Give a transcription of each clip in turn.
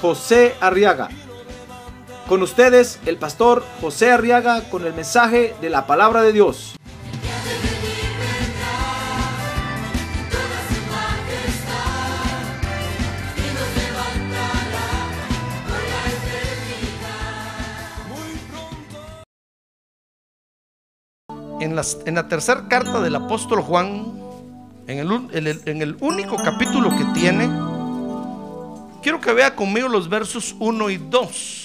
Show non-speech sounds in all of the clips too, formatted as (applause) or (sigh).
José Arriaga. Con ustedes, el pastor José Arriaga con el mensaje de la palabra de Dios. En, las- en la tercera carta del apóstol Juan, en el, único capítulo que tiene, quiero que vea conmigo los versos 1 y 2.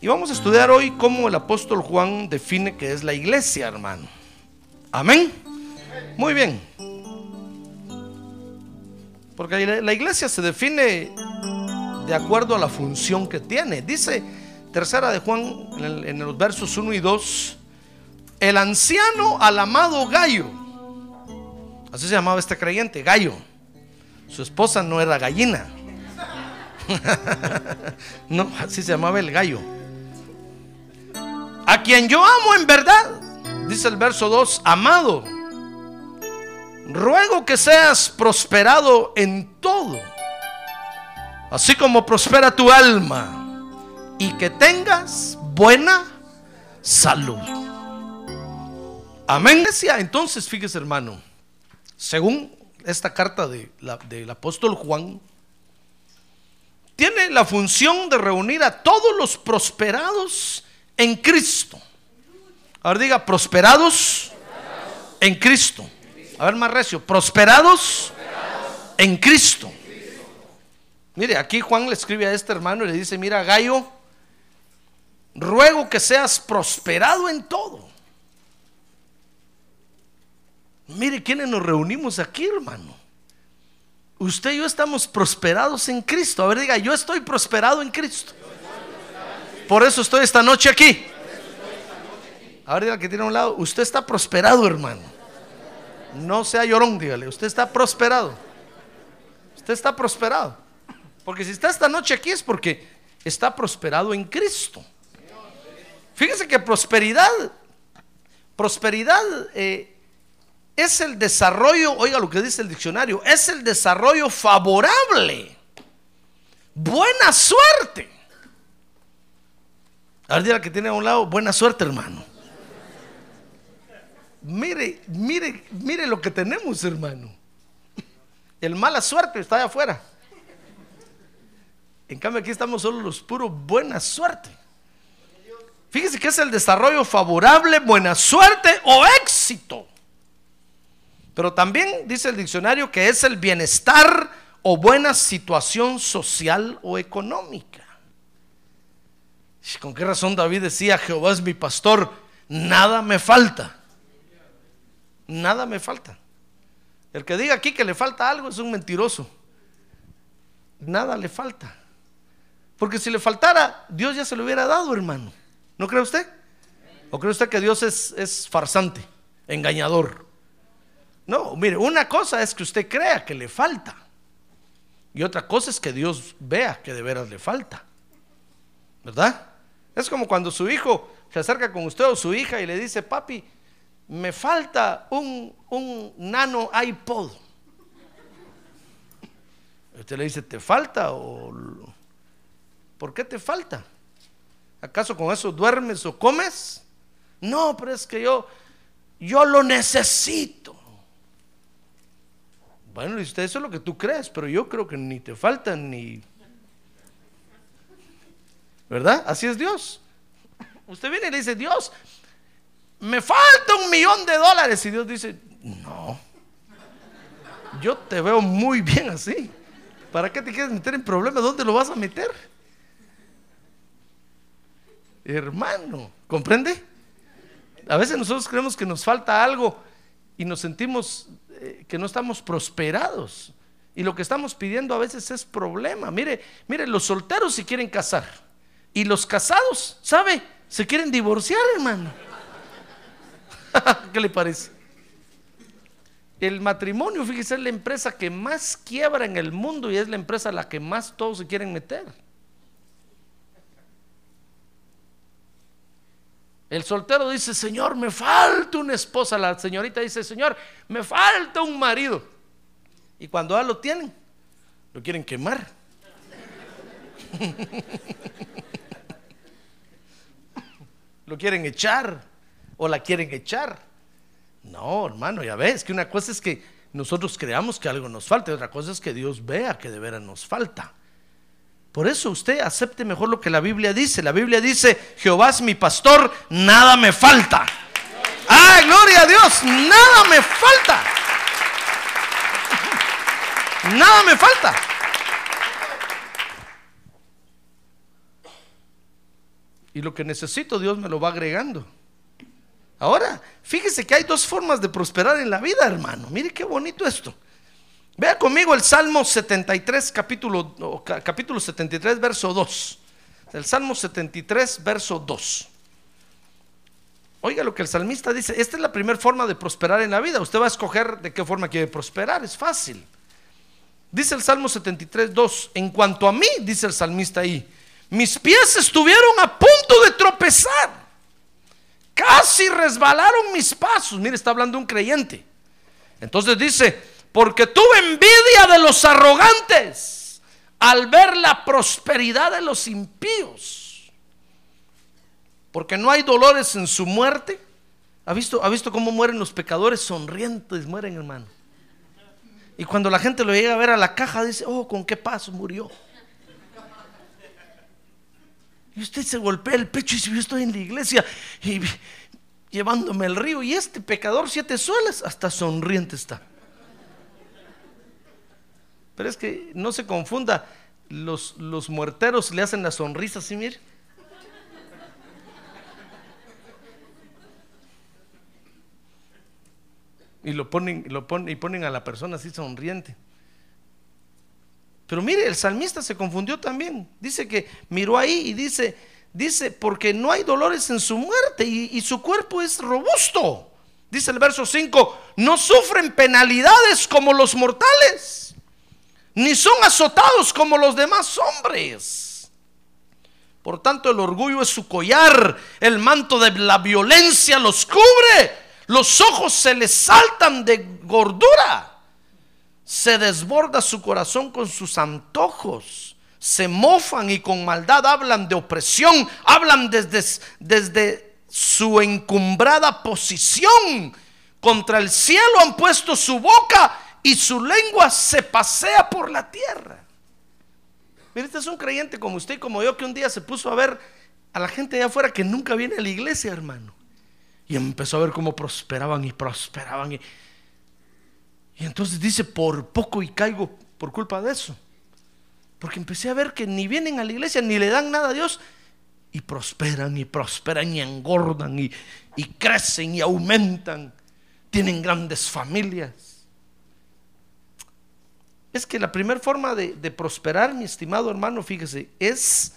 Y vamos a estudiar hoy cómo el apóstol Juan define que es la iglesia, hermano. Amén. Muy bien. Porque la- iglesia se define de acuerdo a la función que tiene. Dice tercera de Juan en los versos 1 y 2, el anciano al amado Gallo, así se llamaba este creyente, Gallo. Su esposa no era gallina. (laughs) no, así se llamaba el gallo. A quien yo amo en verdad, dice el verso 2, amado, ruego que seas prosperado en todo así como prospera tu alma y que tengas buena salud. Amén. Entonces, fíjese hermano, según esta carta de la- del apóstol Juan, tiene la función de reunir a todos los prosperados en Cristo. Ahora diga, prosperados en Cristo. A ver más recio, prosperados en Cristo. Mire, aquí Juan le escribe a este hermano y le dice, mira, Gallo, ruego que seas prosperado en todo. Mire, ¿quiénes nos reunimos aquí, hermano? Usted y yo estamos prosperados en Cristo. A ver, diga, yo estoy prosperado en Cristo. Por eso estoy esta noche aquí. A ver, diga que tiene a un lado, usted está prosperado, hermano. No sea llorón, dígale, usted está prosperado. Usted está prosperado. Porque si está esta noche aquí es porque está prosperado en Cristo. Fíjese que prosperidad, prosperidad eh, es el desarrollo, oiga lo que dice el diccionario, es el desarrollo favorable. Buena suerte. A ver, que tiene a un lado, buena suerte, hermano. Mire, mire, mire lo que tenemos, hermano. El mala suerte está allá afuera. En cambio aquí estamos solo los puros buena suerte. Fíjese que es el desarrollo favorable, buena suerte o éxito. Pero también dice el diccionario que es el bienestar o buena situación social o económica. ¿Con qué razón David decía, Jehová es mi pastor, nada me falta? Nada me falta. El que diga aquí que le falta algo es un mentiroso. Nada le falta. Porque si le faltara, Dios ya se lo hubiera dado, hermano. ¿No cree usted? ¿O cree usted que Dios es, es farsante, engañador? No, mire, una cosa es que usted crea que le falta. Y otra cosa es que Dios vea que de veras le falta. ¿Verdad? Es como cuando su hijo se acerca con usted o su hija y le dice, papi, me falta un, un nano iPod. Usted le dice, ¿te falta? o ¿Por qué te falta? ¿Acaso con eso duermes o comes? No, pero es que yo, yo lo necesito. Bueno, usted eso es lo que tú crees, pero yo creo que ni te falta ni... ¿Verdad? Así es Dios. Usted viene y le dice, Dios, me falta un millón de dólares. Y Dios dice, no, yo te veo muy bien así. ¿Para qué te quieres meter en problemas? ¿Dónde lo vas a meter? Hermano, ¿comprende? A veces nosotros creemos que nos falta algo y nos sentimos eh, que no estamos prosperados. Y lo que estamos pidiendo a veces es problema. Mire, mire, los solteros se quieren casar. Y los casados, ¿sabe? Se quieren divorciar, hermano. (laughs) ¿Qué le parece? El matrimonio, fíjese, es la empresa que más quiebra en el mundo y es la empresa a la que más todos se quieren meter. El soltero dice, Señor, me falta una esposa. La señorita dice, Señor, me falta un marido. Y cuando ya lo tienen, lo quieren quemar. (laughs) lo quieren echar o la quieren echar. No, hermano, ya ves que una cosa es que nosotros creamos que algo nos falta y otra cosa es que Dios vea que de veras nos falta. Por eso usted acepte mejor lo que la Biblia dice. La Biblia dice, Jehová es mi pastor, nada me falta. ¡Ah, gloria a Dios! Nada me falta. Nada me falta. Y lo que necesito Dios me lo va agregando. Ahora, fíjese que hay dos formas de prosperar en la vida, hermano. Mire qué bonito esto. Vea conmigo el Salmo 73, capítulo, capítulo 73, verso 2. El Salmo 73, verso 2. Oiga lo que el salmista dice. Esta es la primera forma de prosperar en la vida. Usted va a escoger de qué forma quiere prosperar. Es fácil. Dice el Salmo 73, 2. En cuanto a mí, dice el salmista ahí, mis pies estuvieron a punto de tropezar. Casi resbalaron mis pasos. Mire, está hablando un creyente. Entonces dice, porque tuve envidia de los arrogantes al ver la prosperidad de los impíos. Porque no hay dolores en su muerte. ¿Ha visto, ¿Ha visto cómo mueren los pecadores? Sonrientes mueren, hermano. Y cuando la gente lo llega a ver a la caja, dice, oh, ¿con qué paso murió? Y usted se golpea el pecho y dice, yo estoy en la iglesia y llevándome el río y este pecador siete suelas, hasta sonriente está. Pero es que no se confunda, los, muerteros le hacen la sonrisa así, mire. Y lo ponen, lo ponen, y ponen a la persona así sonriente. Pero mire, el salmista se confundió también. Dice que miró ahí y dice, dice, porque no hay dolores en su muerte y, su cuerpo es robusto. Dice el verso 5, no sufren penalidades como los mortales, ni son azotados como los demás hombres. Por tanto, el orgullo es su collar, el manto de la violencia los cubre, los ojos se les saltan de gordura se desborda su corazón con sus antojos, se mofan y con maldad hablan de opresión, hablan desde, desde su encumbrada posición. Contra el cielo han puesto su boca y su lengua se pasea por la tierra. Mire, este es un creyente como usted y como yo que un día se puso a ver a la gente allá afuera que nunca viene a la iglesia, hermano. Y empezó a ver cómo prosperaban y prosperaban. Y, y entonces dice, por poco y caigo por culpa de eso. Porque empecé a ver que ni vienen a la iglesia, ni le dan nada a Dios. Y prosperan y prosperan y engordan y, crecen y aumentan. Tienen grandes familias. Es que la primera forma de, prosperar, mi estimado hermano, fíjese, es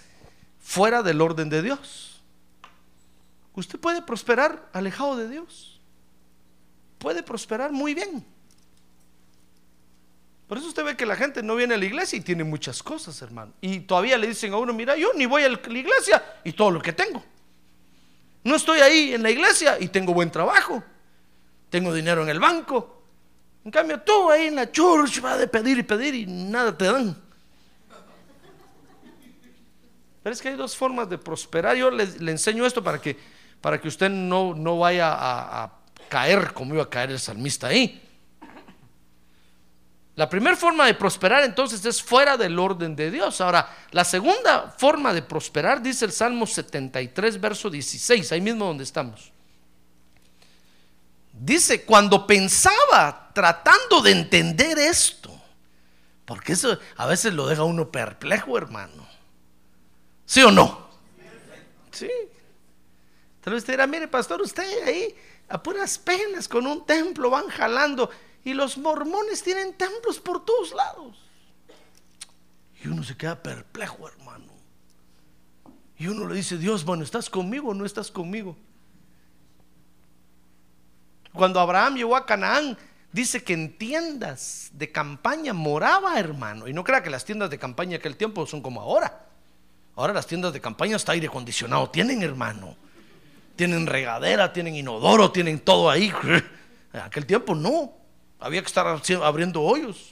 fuera del orden de Dios. Usted puede prosperar alejado de Dios. Puede prosperar muy bien. Por eso usted ve que la gente no viene a la iglesia y tiene muchas cosas, hermano. Y todavía le dicen a uno, mira, yo ni voy a la iglesia y todo lo que tengo. No estoy ahí en la iglesia y tengo buen trabajo. Tengo dinero en el banco. En cambio, tú ahí en la church vas de pedir y pedir y nada te dan. Pero es que hay dos formas de prosperar. Yo le, enseño esto para que, para que usted no, no vaya a, a caer como iba a caer el salmista ahí. La primera forma de prosperar entonces es fuera del orden de Dios. Ahora, la segunda forma de prosperar dice el Salmo 73, verso 16, ahí mismo donde estamos. Dice, cuando pensaba tratando de entender esto, porque eso a veces lo deja uno perplejo, hermano. ¿Sí o no? Sí. Tal vez usted dirá, mire, pastor, usted ahí a puras penas con un templo van jalando y los mormones tienen templos por todos lados. Y uno se queda perplejo, hermano. Y uno le dice, Dios, bueno, ¿estás conmigo o no estás conmigo? Cuando Abraham llegó a Canaán, dice que en tiendas de campaña moraba, hermano. Y no crea que las tiendas de campaña de aquel tiempo son como ahora. Ahora las tiendas de campaña hasta aire acondicionado tienen, hermano. Tienen regadera, tienen inodoro, tienen todo ahí. (laughs) En aquel tiempo no. Había que estar abriendo hoyos.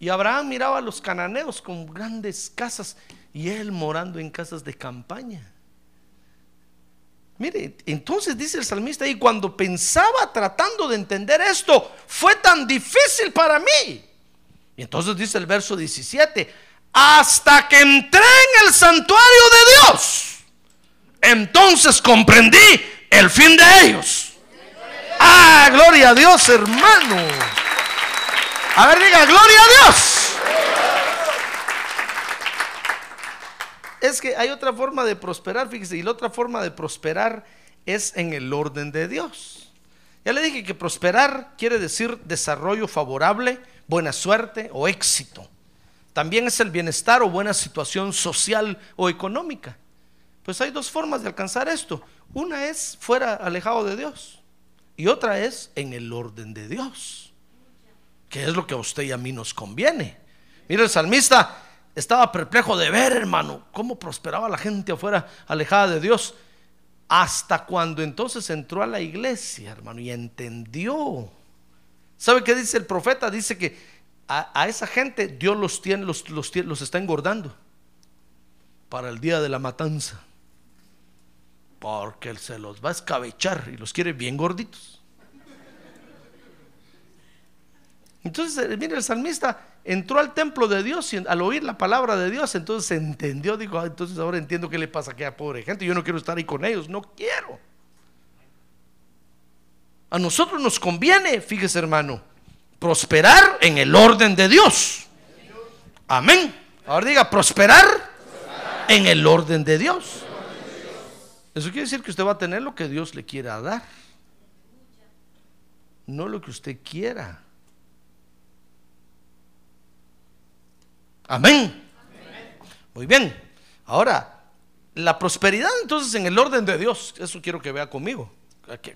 Y Abraham miraba a los cananeos con grandes casas y él morando en casas de campaña. Mire, entonces dice el salmista y cuando pensaba tratando de entender esto, fue tan difícil para mí. Y entonces dice el verso 17, hasta que entré en el santuario de Dios, entonces comprendí el fin de ellos. Ah, gloria a Dios, hermano. A ver, diga, gloria a Dios. Es que hay otra forma de prosperar, fíjese, y la otra forma de prosperar es en el orden de Dios. Ya le dije que prosperar quiere decir desarrollo favorable, buena suerte o éxito. También es el bienestar o buena situación social o económica. Pues hay dos formas de alcanzar esto. Una es fuera alejado de Dios y otra es en el orden de Dios que es lo que a usted y a mí nos conviene. Mire, el salmista estaba perplejo de ver, hermano, cómo prosperaba la gente afuera, alejada de Dios, hasta cuando entonces entró a la iglesia, hermano, y entendió. ¿Sabe qué dice el profeta? Dice que a, esa gente Dios los tiene, los, los, está engordando para el día de la matanza. Porque Él se los va a escabechar y los quiere bien gorditos. Entonces, eh, mire, el salmista entró al templo de Dios y al oír la palabra de Dios, entonces entendió, dijo, ah, entonces ahora entiendo qué le pasa a aquella pobre gente, yo no quiero estar ahí con ellos, no quiero. A nosotros nos conviene, fíjese hermano, prosperar en el orden de Dios. Amén. Ahora diga, prosperar en el orden de Dios. Eso quiere decir que usted va a tener lo que Dios le quiera dar, no lo que usted quiera. Amén. Muy bien. Ahora, la prosperidad entonces en el orden de Dios, eso quiero que vea conmigo,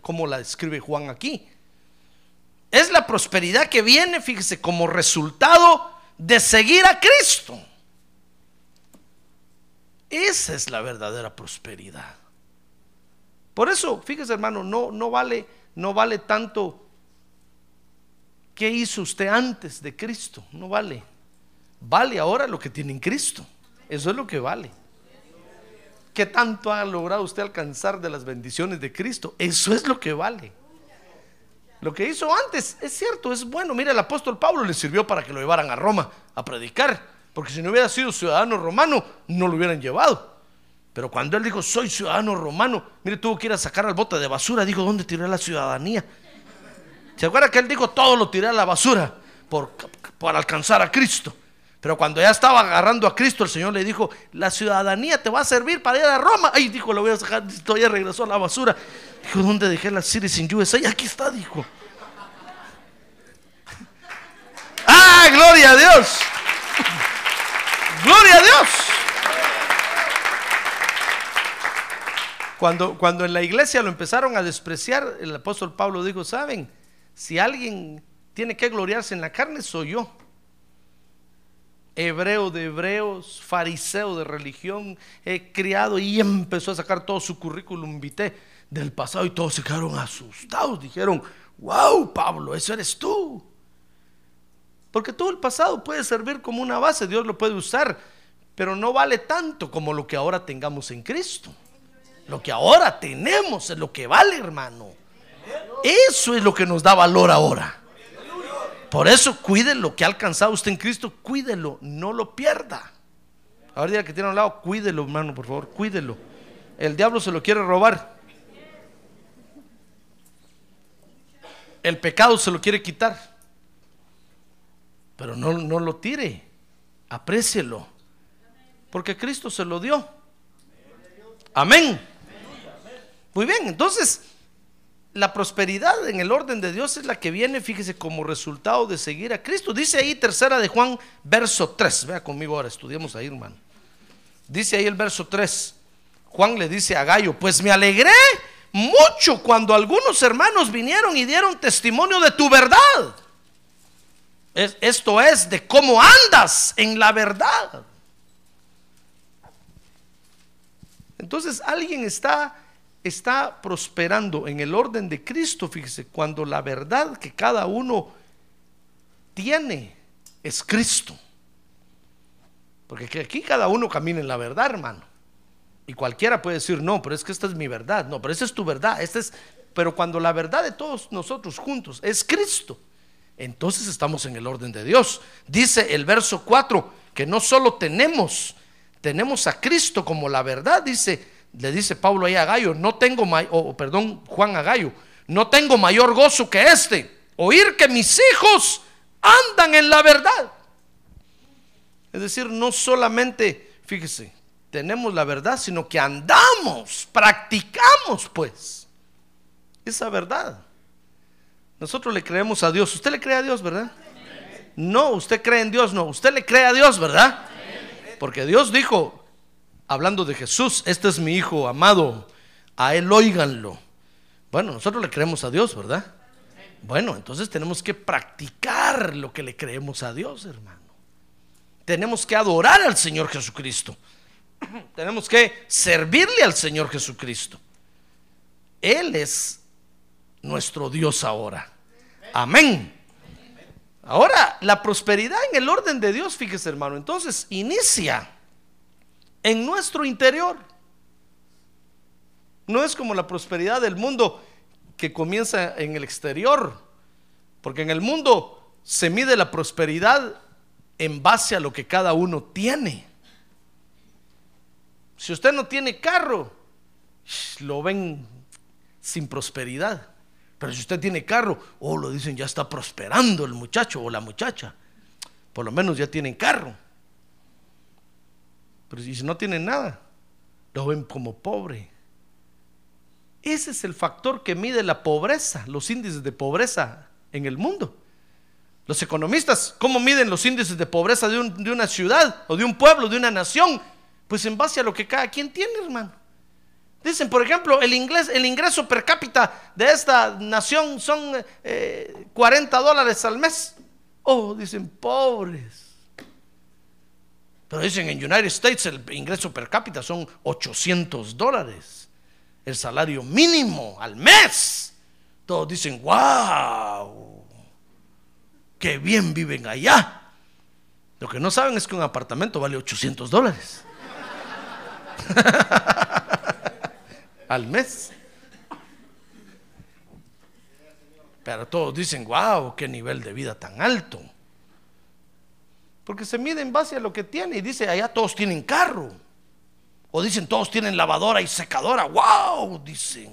como la describe Juan aquí. Es la prosperidad que viene, fíjese, como resultado de seguir a Cristo. Esa es la verdadera prosperidad. Por eso, fíjese hermano, no, no, vale, no vale tanto qué hizo usted antes de Cristo, no vale. Vale ahora lo que tiene en Cristo. Eso es lo que vale. ¿Qué tanto ha logrado usted alcanzar de las bendiciones de Cristo? Eso es lo que vale. Lo que hizo antes es cierto, es bueno. Mira, el apóstol Pablo le sirvió para que lo llevaran a Roma a predicar. Porque si no hubiera sido ciudadano romano, no lo hubieran llevado. Pero cuando él dijo, soy ciudadano romano, mire, tuvo que ir a sacar al bote de basura. Dijo, ¿dónde tiré la ciudadanía? ¿Se acuerda que él dijo, todo lo tiré a la basura por, por alcanzar a Cristo? Pero cuando ya estaba agarrando a Cristo, el Señor le dijo, la ciudadanía te va a servir para ir a Roma. Ay, dijo, lo voy a sacar, todavía regresó a la basura. Dijo, ¿dónde dejé la Citizen USA? Aquí está, dijo. (laughs) ¡Ah, gloria a Dios! ¡Gloria a Dios! Cuando, cuando en la iglesia lo empezaron a despreciar, el apóstol Pablo dijo, ¿saben? Si alguien tiene que gloriarse en la carne, soy yo hebreo de hebreos, fariseo de religión, he criado y empezó a sacar todo su currículum vitae del pasado y todos se quedaron asustados. Dijeron, wow, Pablo, eso eres tú. Porque todo el pasado puede servir como una base, Dios lo puede usar, pero no vale tanto como lo que ahora tengamos en Cristo. Lo que ahora tenemos es lo que vale, hermano. Eso es lo que nos da valor ahora. Por eso cuide lo que ha alcanzado usted en Cristo, cuídelo, no lo pierda. Ahora diga que tiene a un lado, cuídelo, hermano, por favor, cuídelo. El diablo se lo quiere robar. El pecado se lo quiere quitar. Pero no, no lo tire, aprécielo. Porque Cristo se lo dio. Amén. Muy bien, entonces la prosperidad en el orden de Dios es la que viene, fíjese, como resultado de seguir a Cristo. Dice ahí tercera de Juan, verso 3. Vea conmigo ahora, estudiemos ahí, hermano. Dice ahí el verso 3. Juan le dice a Gallo, pues me alegré mucho cuando algunos hermanos vinieron y dieron testimonio de tu verdad. esto es de cómo andas en la verdad. Entonces alguien está está prosperando en el orden de Cristo, fíjese, cuando la verdad que cada uno tiene es Cristo. Porque aquí cada uno camina en la verdad, hermano. Y cualquiera puede decir, no, pero es que esta es mi verdad. No, pero esa es tu verdad. Esta es, pero cuando la verdad de todos nosotros juntos es Cristo, entonces estamos en el orden de Dios. Dice el verso 4 que no solo tenemos, tenemos a Cristo como la verdad, dice, le dice Pablo ahí a Gallo, no tengo, o perdón, Juan a Gallo, no tengo mayor gozo que este, oír que mis hijos andan en la verdad. Es decir, no solamente, fíjese, tenemos la verdad, sino que andamos, practicamos pues esa verdad. Nosotros le creemos a Dios. ¿Usted le cree a Dios, verdad? No, usted cree en Dios, no. Usted le cree a Dios, ¿verdad? Porque Dios dijo, hablando de Jesús, este es mi hijo amado, a él óiganlo. Bueno, nosotros le creemos a Dios, ¿verdad? Bueno, entonces tenemos que practicar lo que le creemos a Dios, hermano. Tenemos que adorar al Señor Jesucristo. (clears throat) Tenemos que servirle al Señor Jesucristo. Él es nuestro Dios ahora. Amén. Ahora, la prosperidad en el orden de Dios, fíjese hermano, entonces inicia en nuestro interior. No es como la prosperidad del mundo que comienza en el exterior, porque en el mundo se mide la prosperidad en base a lo que cada uno tiene. Si usted no tiene carro, lo ven sin prosperidad. Pero si usted tiene carro, oh, lo dicen, ya está prosperando el muchacho o la muchacha. Por lo menos ya tienen carro. Pero si no tienen nada, lo ven como pobre. Ese es el factor que mide la pobreza, los índices de pobreza en el mundo. Los economistas, ¿cómo miden los índices de pobreza de, una ciudad o de un pueblo, de una nación? Pues en base a lo que cada quien tiene, hermano. Dicen, por ejemplo, el, el ingreso per cápita de esta nación son 40 eh, dólares al mes. Oh, dicen, pobres. Pero dicen en United States el ingreso per cápita son 800 dólares. El salario mínimo al mes. Todos dicen, wow, qué bien viven allá. Lo que no saben es que un apartamento vale 800 dólares. (laughs) al mes. Pero todos dicen, wow, qué nivel de vida tan alto. Porque se mide en base a lo que tiene y dice, allá todos tienen carro. O dicen, todos tienen lavadora y secadora. ¡Wow! Dicen,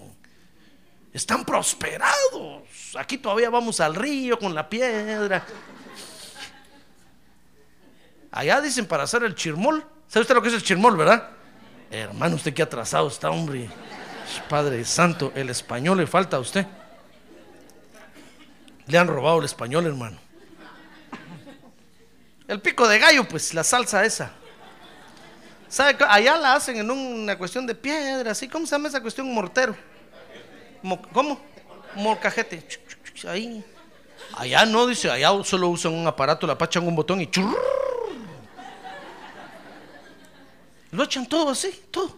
están prosperados. Aquí todavía vamos al río con la piedra. Allá dicen para hacer el chirmol. ¿Sabe usted lo que es el chirmol, verdad? Hermano, usted qué atrasado está, hombre. Padre Santo, el español le falta a usted. Le han robado el español, hermano. El pico de gallo, pues la salsa esa. ¿Sabe? Allá la hacen en una cuestión de piedra, así. ¿Cómo se llama esa cuestión? Mortero. ¿Cómo? Morcajete. Ahí. Allá no, dice, allá solo usan un aparato, la pachan un botón y churr. Lo echan todo así, todo.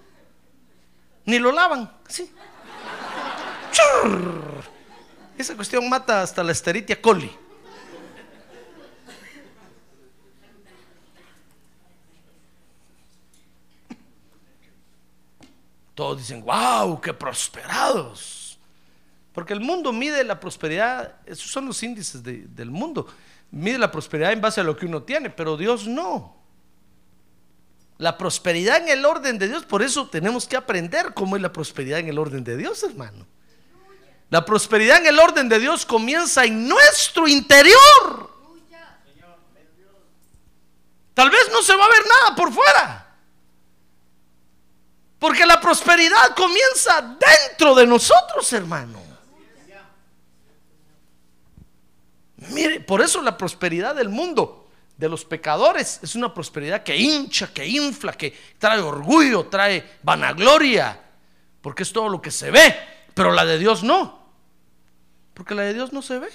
Ni lo lavan, así. Churr. Esa cuestión mata hasta la esteritia coli. Todos dicen, wow, qué prosperados. Porque el mundo mide la prosperidad, esos son los índices del mundo. Mide la prosperidad en base a lo que uno tiene, pero Dios no. La prosperidad en el orden de Dios, por eso tenemos que aprender cómo es la prosperidad en el orden de Dios, hermano. La prosperidad en el orden de Dios comienza en nuestro interior. Tal vez no se va a ver nada por fuera. Porque la prosperidad comienza dentro de nosotros, hermano. Mire, por eso la prosperidad del mundo, de los pecadores, es una prosperidad que hincha, que infla, que trae orgullo, trae vanagloria, porque es todo lo que se ve, pero la de Dios no, porque la de Dios no se ve.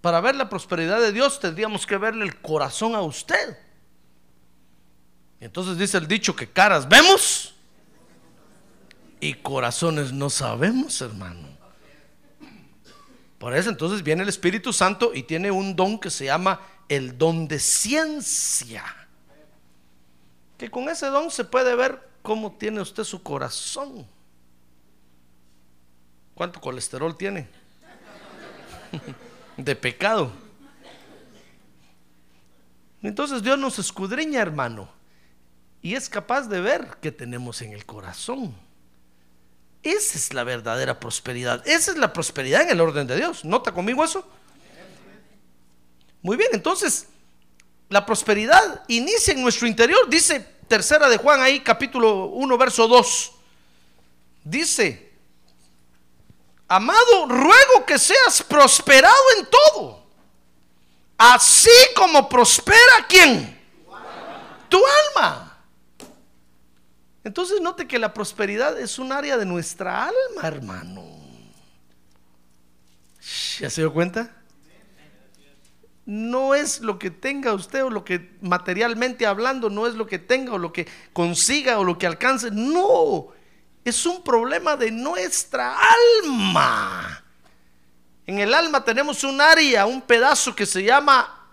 Para ver la prosperidad de Dios tendríamos que verle el corazón a usted. Entonces dice el dicho que caras vemos y corazones no sabemos, hermano. Por eso entonces viene el Espíritu Santo y tiene un don que se llama el don de ciencia. Que con ese don se puede ver cómo tiene usted su corazón. ¿Cuánto colesterol tiene? (laughs) De pecado. Entonces Dios nos escudriña, hermano y es capaz de ver que tenemos en el corazón. Esa es la verdadera prosperidad. Esa es la prosperidad en el orden de Dios. ¿Nota conmigo eso? Muy bien, entonces la prosperidad inicia en nuestro interior. Dice tercera de Juan ahí, capítulo 1, verso 2. Dice, amado, ruego que seas prosperado en todo. Así como prospera quién? Tu alma. Entonces note que la prosperidad es un área de nuestra alma, hermano. ¿Ya se dio cuenta? No es lo que tenga usted o lo que materialmente hablando, no es lo que tenga o lo que consiga o lo que alcance. No, es un problema de nuestra alma. En el alma tenemos un área, un pedazo que se llama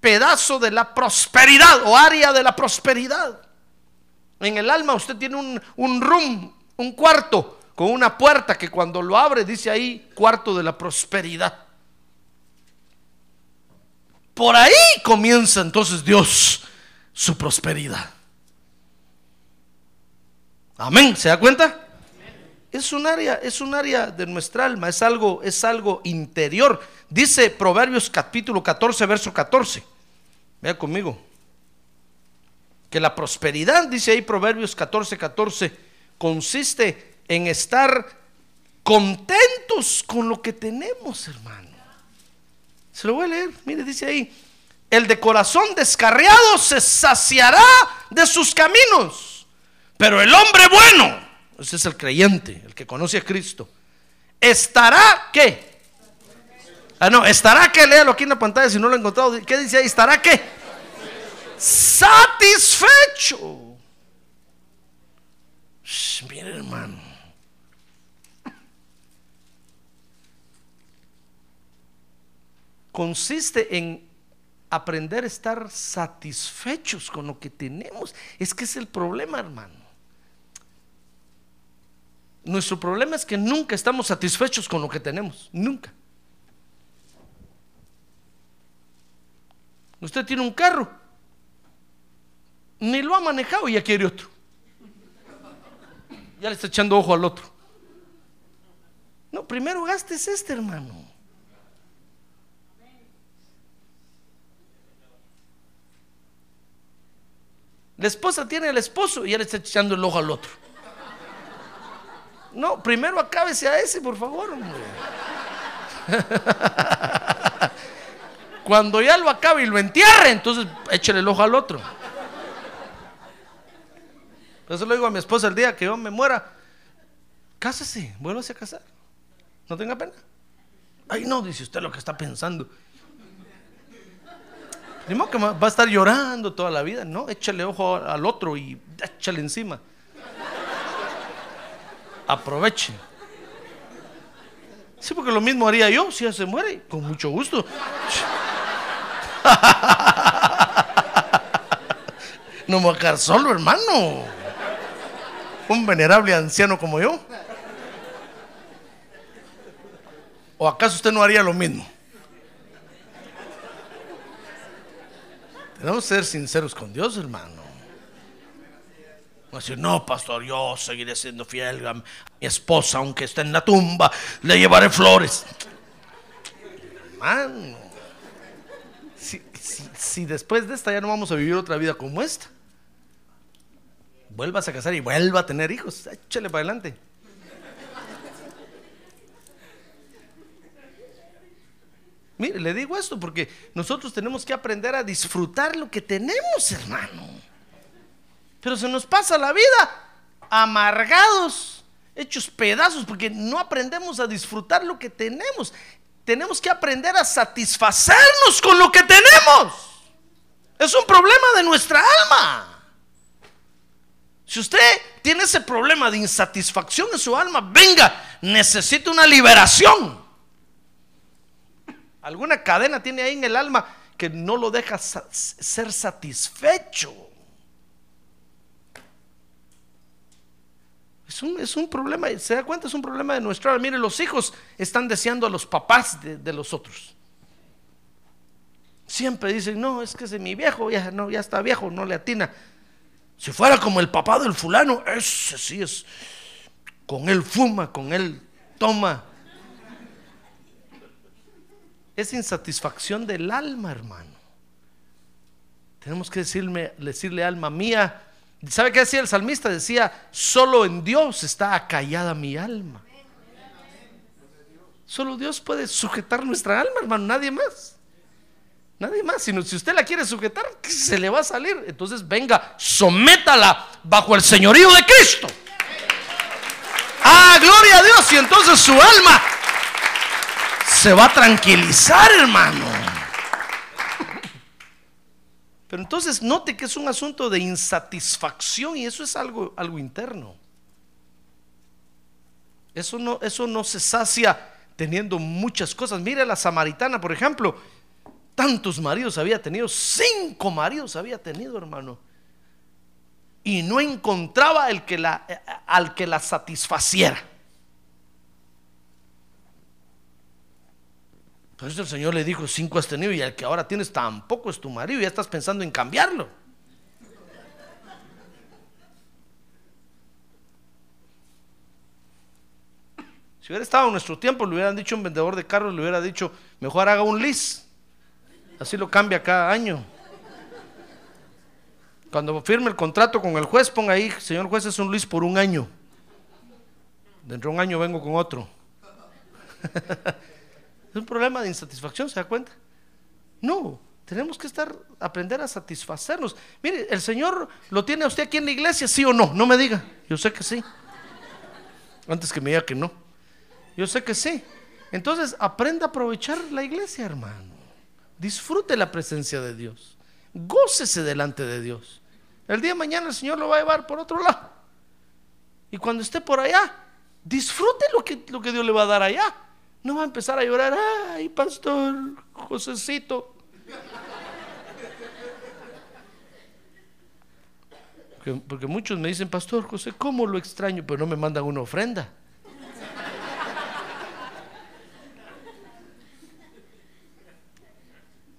pedazo de la prosperidad o área de la prosperidad. En el alma usted tiene un, un room, un cuarto con una puerta que cuando lo abre dice ahí cuarto de la prosperidad. Por ahí comienza entonces Dios su prosperidad. Amén, ¿se da cuenta? Es un área, es un área de nuestra alma, es algo, es algo interior. Dice Proverbios capítulo 14, verso 14. Vea conmigo que la prosperidad, dice ahí Proverbios 14, 14, consiste en estar contentos con lo que tenemos, hermano. Se lo voy a leer, mire, dice ahí, el de corazón descarriado se saciará de sus caminos, pero el hombre bueno, ese es el creyente, el que conoce a Cristo, estará, ¿qué? Ah, no, estará que, léalo aquí en la pantalla si no lo he encontrado. ¿Qué dice ahí? ¿Estará qué? Satisfecho. mire hermano. Consiste en aprender a estar satisfechos con lo que tenemos. Es que es el problema, hermano. Nuestro problema es que nunca estamos satisfechos con lo que tenemos. Nunca. Usted tiene un carro ni lo ha manejado y ya quiere otro. Ya le está echando ojo al otro. No, primero gastes este, hermano. La esposa tiene al esposo y ya le está echando el ojo al otro. No, primero acábese a ese, por favor. (laughs) Cuando ya lo acabe y lo entierre, entonces échale el ojo al otro. Eso lo digo a mi esposa el día que yo me muera. Cásese, vuélvase a casar. No tenga pena. Ay, no, dice usted lo que está pensando. Ni modo que va a estar llorando toda la vida. No, échale ojo al otro y échale encima. Aproveche. Sí, porque lo mismo haría yo si ya se muere. Con mucho gusto. (laughs) No me voy a quedar solo, hermano un venerable anciano como yo? ¿O acaso usted no haría lo mismo? Tenemos que ser sinceros con Dios, hermano. No decir, no, pastor, yo seguiré siendo fiel a mi esposa, aunque esté en la tumba, le llevaré flores. Hermano, si, si después de esta ya no vamos a vivir otra vida como esta, vuelvas a casar y vuelva a tener hijos. Échale para adelante. Mire, le digo esto porque nosotros tenemos que aprender a disfrutar lo que tenemos, hermano. Pero se nos pasa la vida amargados, hechos pedazos, porque no aprendemos a disfrutar lo que tenemos. Tenemos que aprender a satisfacernos con lo que tenemos. Es un problema de nuestra alma. Si usted tiene ese problema de insatisfacción en su alma, venga, necesita una liberación. Alguna cadena tiene ahí en el alma que no lo deja ser satisfecho. Es un, es un, problema, se da cuenta, es un problema de nuestra alma. Mire, los hijos están deseando a los papás de, los otros. Siempre dicen, no, es que es de mi viejo, ya, no, ya está viejo, no le atina. Si fuera como el papá del fulano, ese sí es, con él fuma, con él toma, es insatisfacción del alma, hermano. Tenemos que decirle, decirle alma mía. ¿Sabe qué decía el salmista? Decía, solo en Dios está acallada mi alma. Solo Dios puede sujetar nuestra alma, hermano, nadie más. Nadie más. Si, si usted la quiere sujetar, se le va a salir. Entonces venga, sométala bajo el señorío de Cristo. Ah, gloria a Dios. Y entonces su alma se va a tranquilizar, hermano. Pero entonces note que es un asunto de insatisfacción y eso es algo, algo interno. Eso no, eso no se sacia teniendo muchas cosas. Mire la samaritana, por ejemplo, tantos maridos había tenido, cinco maridos había tenido, hermano. Y no encontraba el que la, al que la satisfaciera. Por eso el Señor le dijo, cinco has tenido y el que ahora tienes tampoco es tu marido ya estás pensando en cambiarlo. Si hubiera estado en nuestro tiempo, le hubieran dicho un vendedor de carros, le hubiera dicho, mejor haga un lease. Así lo cambia cada año. Cuando firme el contrato con el juez, ponga ahí, señor juez, es un lease por un año. Dentro de un año vengo con otro. (laughs) Es un problema de insatisfacción, ¿se da cuenta? No, tenemos que estar, aprender a satisfacernos. Mire, el Señor lo tiene a usted aquí en la iglesia, sí o no, no me diga. Yo sé que sí. Antes que me diga que no. Yo sé que sí. Entonces, aprenda a aprovechar la iglesia, hermano. Disfrute la presencia de Dios. Gócese delante de Dios. El día de mañana el Señor lo va a llevar por otro lado. Y cuando esté por allá, disfrute lo que, lo que Dios le va a dar allá. No va a empezar a llorar, ay, pastor, Josecito. Porque, muchos me dicen, pastor José, ¿cómo lo extraño? Pero no me mandan una ofrenda.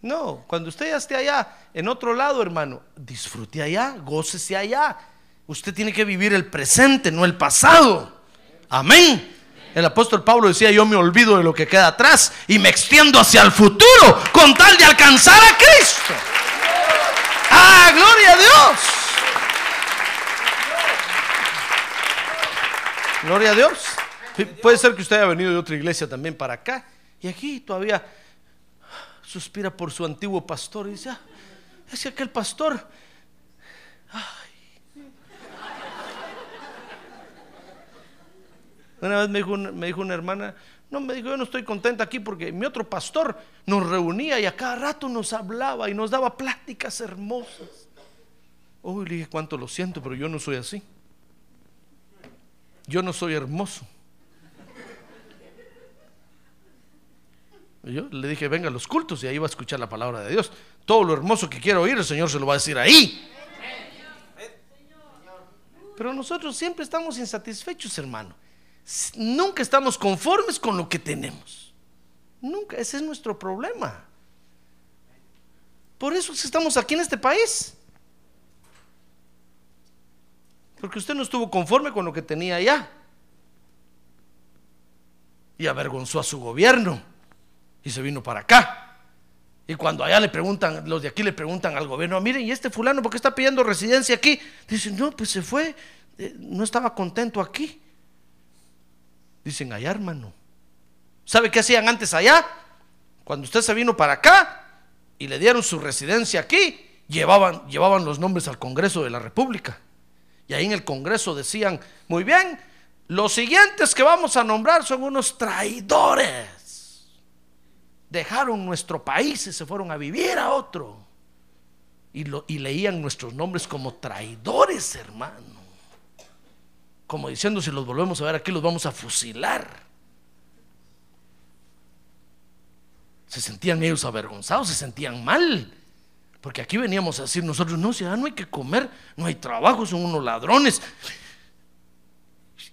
No, cuando usted ya esté allá, en otro lado, hermano, disfrute allá, gócese allá. Usted tiene que vivir el presente, no el pasado. Amén. El apóstol Pablo decía, yo me olvido de lo que queda atrás y me extiendo hacia el futuro con tal de alcanzar a Cristo. ¡Ah, gloria a Dios! Gloria a Dios. Puede ser que usted haya venido de otra iglesia también para acá y aquí todavía suspira por su antiguo pastor y dice, ah, es que aquel pastor, Una vez me dijo, me dijo una hermana, no, me dijo, yo no estoy contenta aquí porque mi otro pastor nos reunía y a cada rato nos hablaba y nos daba pláticas hermosas. Uy, le dije, cuánto lo siento, pero yo no soy así. Yo no soy hermoso. Yo le dije, venga a los cultos y ahí va a escuchar la palabra de Dios. Todo lo hermoso que quiero oír, el Señor se lo va a decir ahí. Pero nosotros siempre estamos insatisfechos, hermano. Nunca estamos conformes con lo que tenemos. Nunca, ese es nuestro problema. Por eso estamos aquí en este país. Porque usted no estuvo conforme con lo que tenía allá. Y avergonzó a su gobierno. Y se vino para acá. Y cuando allá le preguntan, los de aquí le preguntan al gobierno, miren, ¿y este fulano por qué está pidiendo residencia aquí? Dicen, no, pues se fue, eh, no estaba contento aquí. Dicen allá, hermano. ¿Sabe qué hacían antes allá? Cuando usted se vino para acá y le dieron su residencia aquí, llevaban, llevaban los nombres al Congreso de la República. Y ahí en el Congreso decían, muy bien, los siguientes que vamos a nombrar son unos traidores. Dejaron nuestro país y se fueron a vivir a otro. Y, leían nuestros nombres como traidores, hermano. Como diciendo, si los volvemos a ver aquí, los vamos a fusilar. Se sentían ellos avergonzados, se sentían mal. Porque aquí veníamos a decir nosotros, no, si ya no hay que comer, no hay trabajo, son unos ladrones.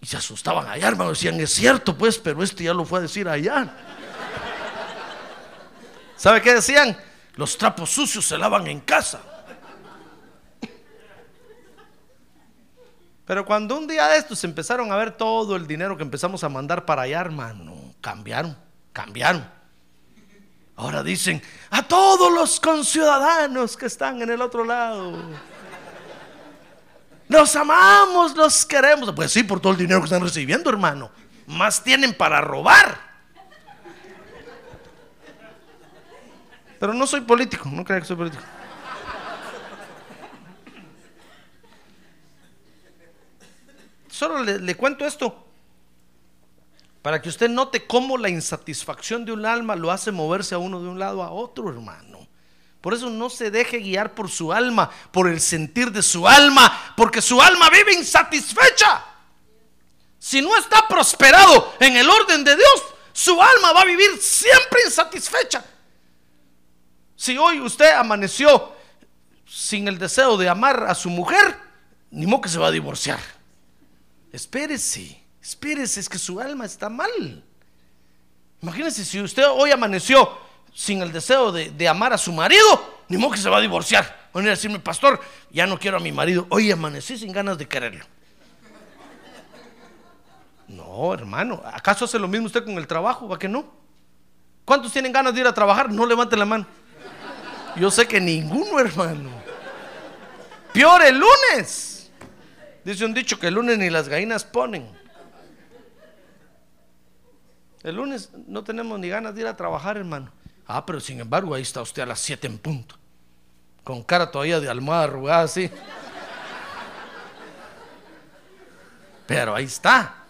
Y se asustaban allá, hermano, decían, es cierto, pues, pero este ya lo fue a decir allá. ¿Sabe qué decían? Los trapos sucios se lavan en casa. Pero cuando un día de estos empezaron a ver todo el dinero que empezamos a mandar para allá, hermano, cambiaron, cambiaron. Ahora dicen a todos los conciudadanos que están en el otro lado. Los amamos, los queremos. Pues sí, por todo el dinero que están recibiendo, hermano. Más tienen para robar. Pero no soy político, no creo que soy político. Solo le, le cuento esto para que usted note cómo la insatisfacción de un alma lo hace moverse a uno de un lado a otro, hermano. Por eso no se deje guiar por su alma, por el sentir de su alma, porque su alma vive insatisfecha. Si no está prosperado en el orden de Dios, su alma va a vivir siempre insatisfecha. Si hoy usted amaneció sin el deseo de amar a su mujer, ni modo que se va a divorciar. Espérese, espérese, es que su alma está mal. Imagínese si usted hoy amaneció sin el deseo de, amar a su marido, ni modo que se va a divorciar. Van a decirme, pastor, ya no quiero a mi marido. Hoy amanecí sin ganas de quererlo. No, hermano, ¿acaso hace lo mismo usted con el trabajo? ¿Va que no? ¿Cuántos tienen ganas de ir a trabajar? No levanten la mano. Yo sé que ninguno, hermano. Peor el lunes. Dice un dicho que el lunes ni las gallinas ponen. El lunes no tenemos ni ganas de ir a trabajar, hermano. Ah, pero sin embargo, ahí está usted a las 7 en punto. Con cara todavía de almohada arrugada así. Pero ahí está.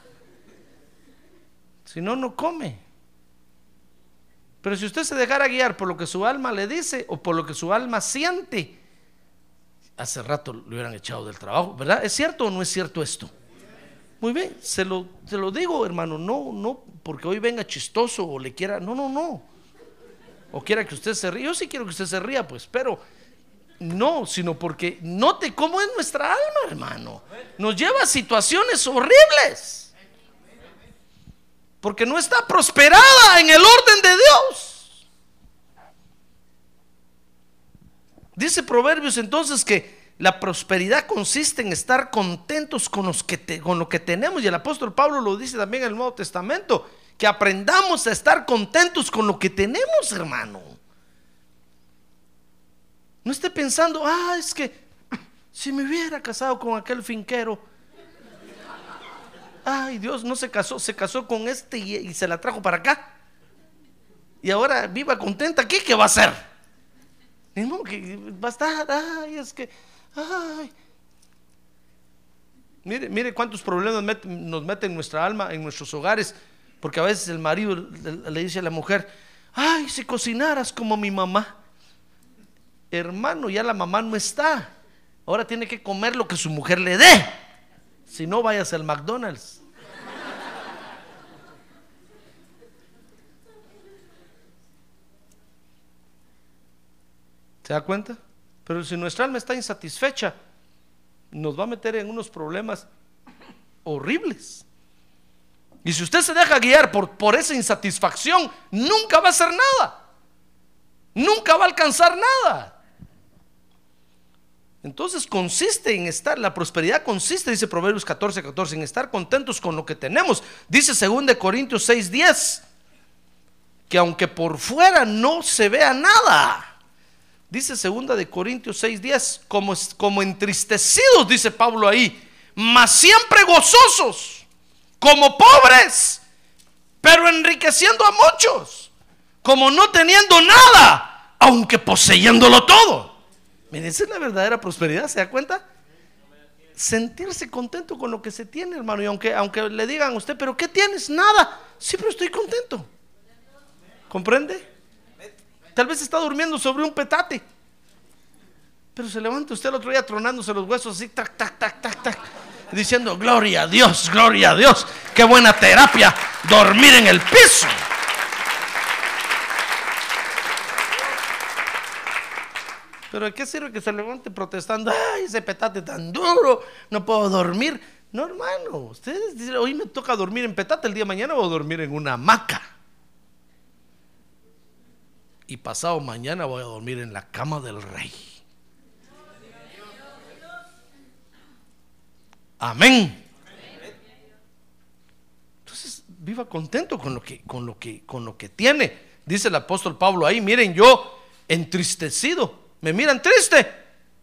Si no, no come. Pero si usted se dejara guiar por lo que su alma le dice o por lo que su alma siente, hace rato lo hubieran echado del trabajo, ¿verdad? ¿Es cierto o no es cierto esto? Muy bien, se lo, se lo digo, hermano, no, no porque hoy venga chistoso o le quiera, no, no, no o quiera que usted se ría. Yo sí quiero que usted se ría, pues, pero no, sino porque note cómo es nuestra alma, hermano. Nos lleva a situaciones horribles. Porque no está prosperada en el orden de Dios. Dice Proverbios entonces que la prosperidad consiste en estar contentos con, los que con lo que tenemos. Y el apóstol Pablo lo dice también en el Nuevo Testamento que aprendamos a estar contentos con lo que tenemos, hermano. No esté pensando, ah, es que si me hubiera casado con aquel finquero, ay Dios, no se casó, se casó con este y, se la trajo para acá. Y ahora viva contenta aquí, ¿qué va a hacer? No, que va a estar, ay, es que, ay. Mire, mire cuántos problemas nos meten en nuestra alma, en nuestros hogares porque a veces el marido le dice a la mujer, ay, si cocinaras como mi mamá. Hermano, ya la mamá no está. Ahora tiene que comer lo que su mujer le dé. Si no, vayas al McDonald's. ¿Se da cuenta? Pero si nuestra alma está insatisfecha, nos va a meter en unos problemas horribles. Y si usted se deja guiar por, por esa insatisfacción, nunca va a hacer nada. Nunca va a alcanzar nada. Entonces consiste en estar, la prosperidad consiste, dice Proverbios 14, 14, en estar contentos con lo que tenemos. Dice 2 Corintios 6, 10, que aunque por fuera no se vea nada. Dice 2 de Corintios 6, 10, como, como entristecidos, dice Pablo ahí, mas siempre gozosos como pobres, pero enriqueciendo a muchos. como no teniendo nada, aunque poseyéndolo todo. Miren, esa es la verdadera prosperidad, ¿se da cuenta? Sentirse contento con lo que se tiene, hermano. Y aunque, aunque le digan a usted, pero ¿qué tienes? Nada. Pero estoy contento. ¿Comprende? Tal vez está durmiendo sobre un petate. Pero se levanta usted el otro día tronándose los huesos así, tac, tac, tac, tac, tac. Diciendo, gloria a Dios, gloria a Dios. Qué buena terapia dormir en el piso. Pero ¿de qué sirve que se levante protestando? Ay, ese petate tan duro, no puedo dormir. No, hermano, ustedes dicen, hoy me toca dormir en petate, el día de mañana voy a dormir en una hamaca. Y pasado mañana voy a dormir en la cama del rey. Amén. Entonces, viva contento con lo que con lo que con lo que tiene. Dice el apóstol Pablo ahí, miren, yo entristecido, me miran triste,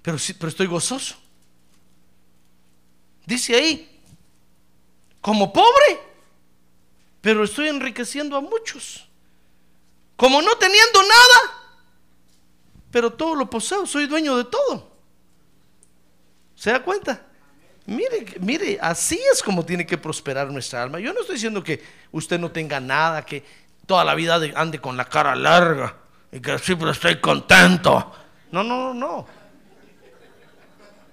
pero sí, pero estoy gozoso. Dice ahí, como pobre, pero estoy enriqueciendo a muchos. Como no teniendo nada, pero todo lo poseo, soy dueño de todo. ¿Se da cuenta? Mire, mire, así es como tiene que prosperar nuestra alma. Yo no estoy diciendo que usted no tenga nada, que toda la vida ande con la cara larga y que siempre estoy contento. No, no, no, no.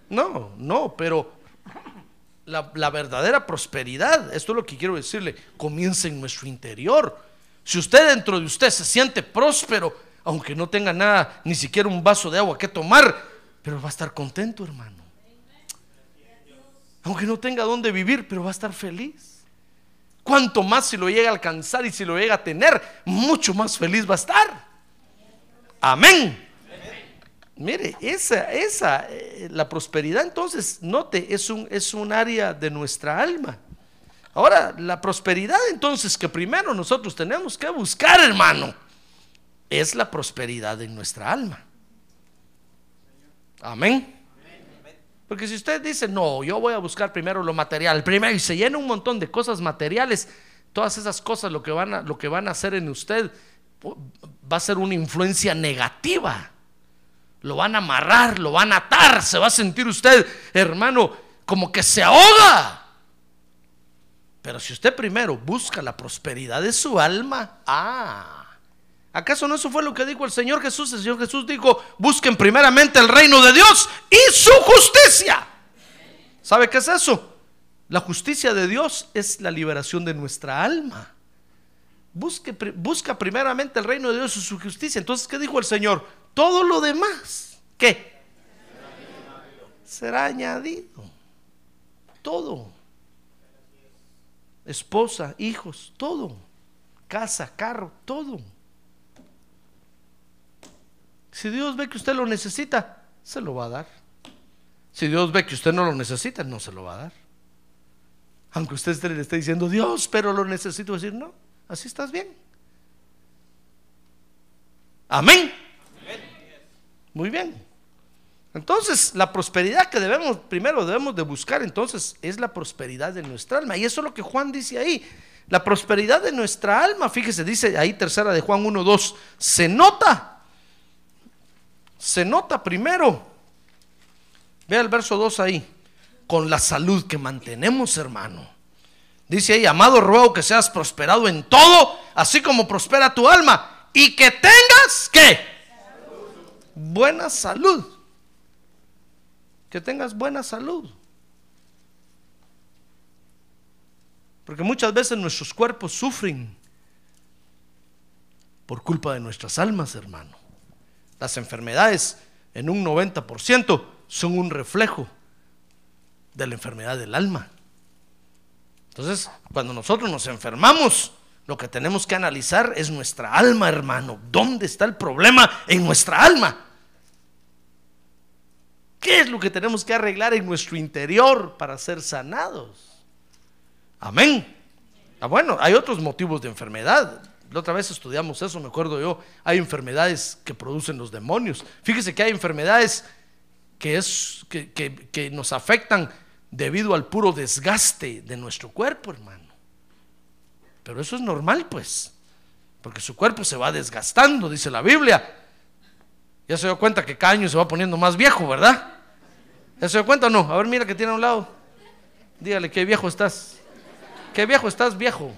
No, no, pero la, la verdadera prosperidad, esto es lo que quiero decirle, comienza en nuestro interior. Si usted dentro de usted se siente próspero, aunque no tenga nada, ni siquiera un vaso de agua que tomar, pero va a estar contento, hermano. Aunque no tenga dónde vivir, pero va a estar feliz. Cuanto más si lo llega a alcanzar y si lo llega a tener, mucho más feliz va a estar. Amén. Mire, esa, esa, eh, la prosperidad entonces, note, es un, es un área de nuestra alma. Ahora, la prosperidad entonces que primero nosotros tenemos que buscar, hermano, es la prosperidad en nuestra alma. Amén. Porque si usted dice, no, yo voy a buscar primero lo material, primero y se llena un montón de cosas materiales, todas esas cosas lo que van a, lo que van a hacer en usted va a ser una influencia negativa. Lo van a amarrar, lo van a atar, se va a sentir usted, hermano, como que se ahoga. Pero si usted primero busca la prosperidad de su alma, ah, ¿acaso no eso fue lo que dijo el Señor Jesús? El Señor Jesús dijo, busquen primeramente el reino de Dios y su justicia. ¿Sabe qué es eso? La justicia de Dios es la liberación de nuestra alma. Busque, busca primeramente el reino de Dios y su justicia. Entonces, ¿qué dijo el Señor? Todo lo demás, ¿qué? Será añadido. Todo esposa, hijos, todo. Casa, carro, todo. Si Dios ve que usted lo necesita, se lo va a dar. Si Dios ve que usted no lo necesita, no se lo va a dar. Aunque usted le esté diciendo, Dios, pero lo necesito decir, no, así estás bien. Amén. Muy bien. Entonces, la prosperidad que debemos, primero debemos de buscar, entonces, es la prosperidad de nuestra alma. Y eso es lo que Juan dice ahí. La prosperidad de nuestra alma, fíjese, dice ahí tercera de Juan 1, 2, se nota. Se nota primero. Vea el verso 2 ahí. Con la salud que mantenemos, hermano. Dice ahí, amado, ruego que seas prosperado en todo, así como prospera tu alma. Y que tengas, ¿qué? Buena salud que tengas buena salud. Porque muchas veces nuestros cuerpos sufren por culpa de nuestras almas, hermano. Las enfermedades en un 90% son un reflejo de la enfermedad del alma. Entonces, cuando nosotros nos enfermamos, lo que tenemos que analizar es nuestra alma, hermano. ¿Dónde está el problema en nuestra alma? ¿Qué es lo que tenemos que arreglar en nuestro interior para ser sanados? Amén. Ah, bueno, hay otros motivos de enfermedad. La otra vez estudiamos eso, me acuerdo yo. Hay enfermedades que producen los demonios. Fíjese que hay enfermedades que, es, que, que nos afectan debido al puro desgaste de nuestro cuerpo, hermano. Pero eso es normal, pues. Porque su cuerpo se va desgastando, dice la Biblia. Ya se dio cuenta que cada año se va poniendo más viejo, ¿verdad? ¿Ya se dio cuenta o no? A ver, mira que tiene a un lado. Dígale, qué viejo estás. Qué viejo estás, viejo.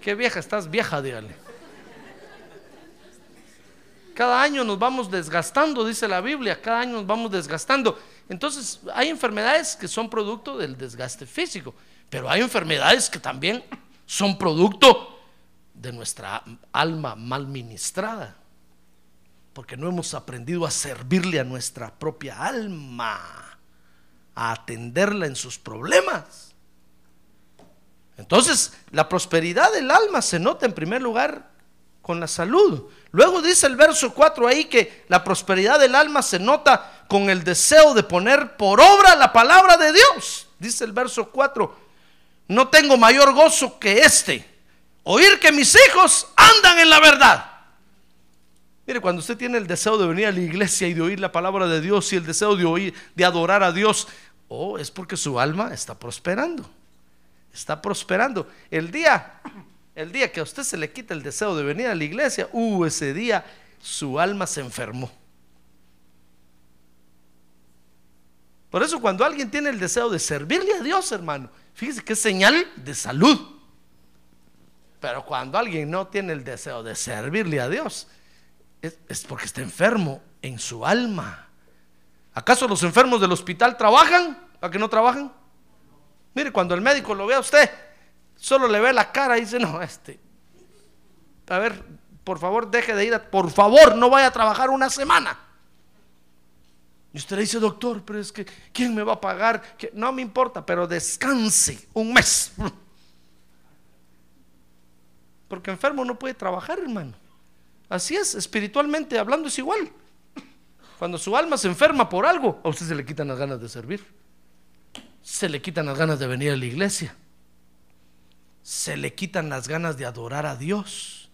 Qué vieja estás, vieja, dígale. Cada año nos vamos desgastando, dice la Biblia, cada año nos vamos desgastando. Entonces, hay enfermedades que son producto del desgaste físico, pero hay enfermedades que también son producto de nuestra alma mal ministrada, porque no hemos aprendido a servirle a nuestra propia alma, a atenderla en sus problemas. Entonces, la prosperidad del alma se nota en primer lugar con la salud. Luego dice el verso 4 ahí que la prosperidad del alma se nota con el deseo de poner por obra la palabra de Dios. Dice el verso 4, no tengo mayor gozo que este, oír que mis hijos andan en la verdad. Mire, cuando usted tiene el deseo de venir a la iglesia y de oír la palabra de Dios y el deseo de oír, de adorar a Dios, oh, es porque su alma está prosperando. Está prosperando. El día, el día que a usted se le quita el deseo de venir a la iglesia, uh, ese día su alma se enfermó. Por eso cuando alguien tiene el deseo de servirle a Dios, hermano, fíjese es señal de salud. Pero cuando alguien no tiene el deseo de servirle a Dios, es, porque está enfermo en su alma. ¿Acaso los enfermos del hospital trabajan? ¿A que no trabajan? Mire, cuando el médico lo ve a usted, solo le ve la cara y dice, no, este, a ver, por favor, deje de ir, a, por favor, no vaya a trabajar una semana. Y usted le dice, doctor, pero es que, ¿quién me va a pagar? Que, no me importa, pero descanse un mes. Porque enfermo no puede trabajar, hermano. Así es, espiritualmente hablando es igual. Cuando su alma se enferma por algo, a usted se le quitan las ganas de servir se le quitan las ganas de venir a la iglesia. Se le quitan las ganas de adorar a Dios.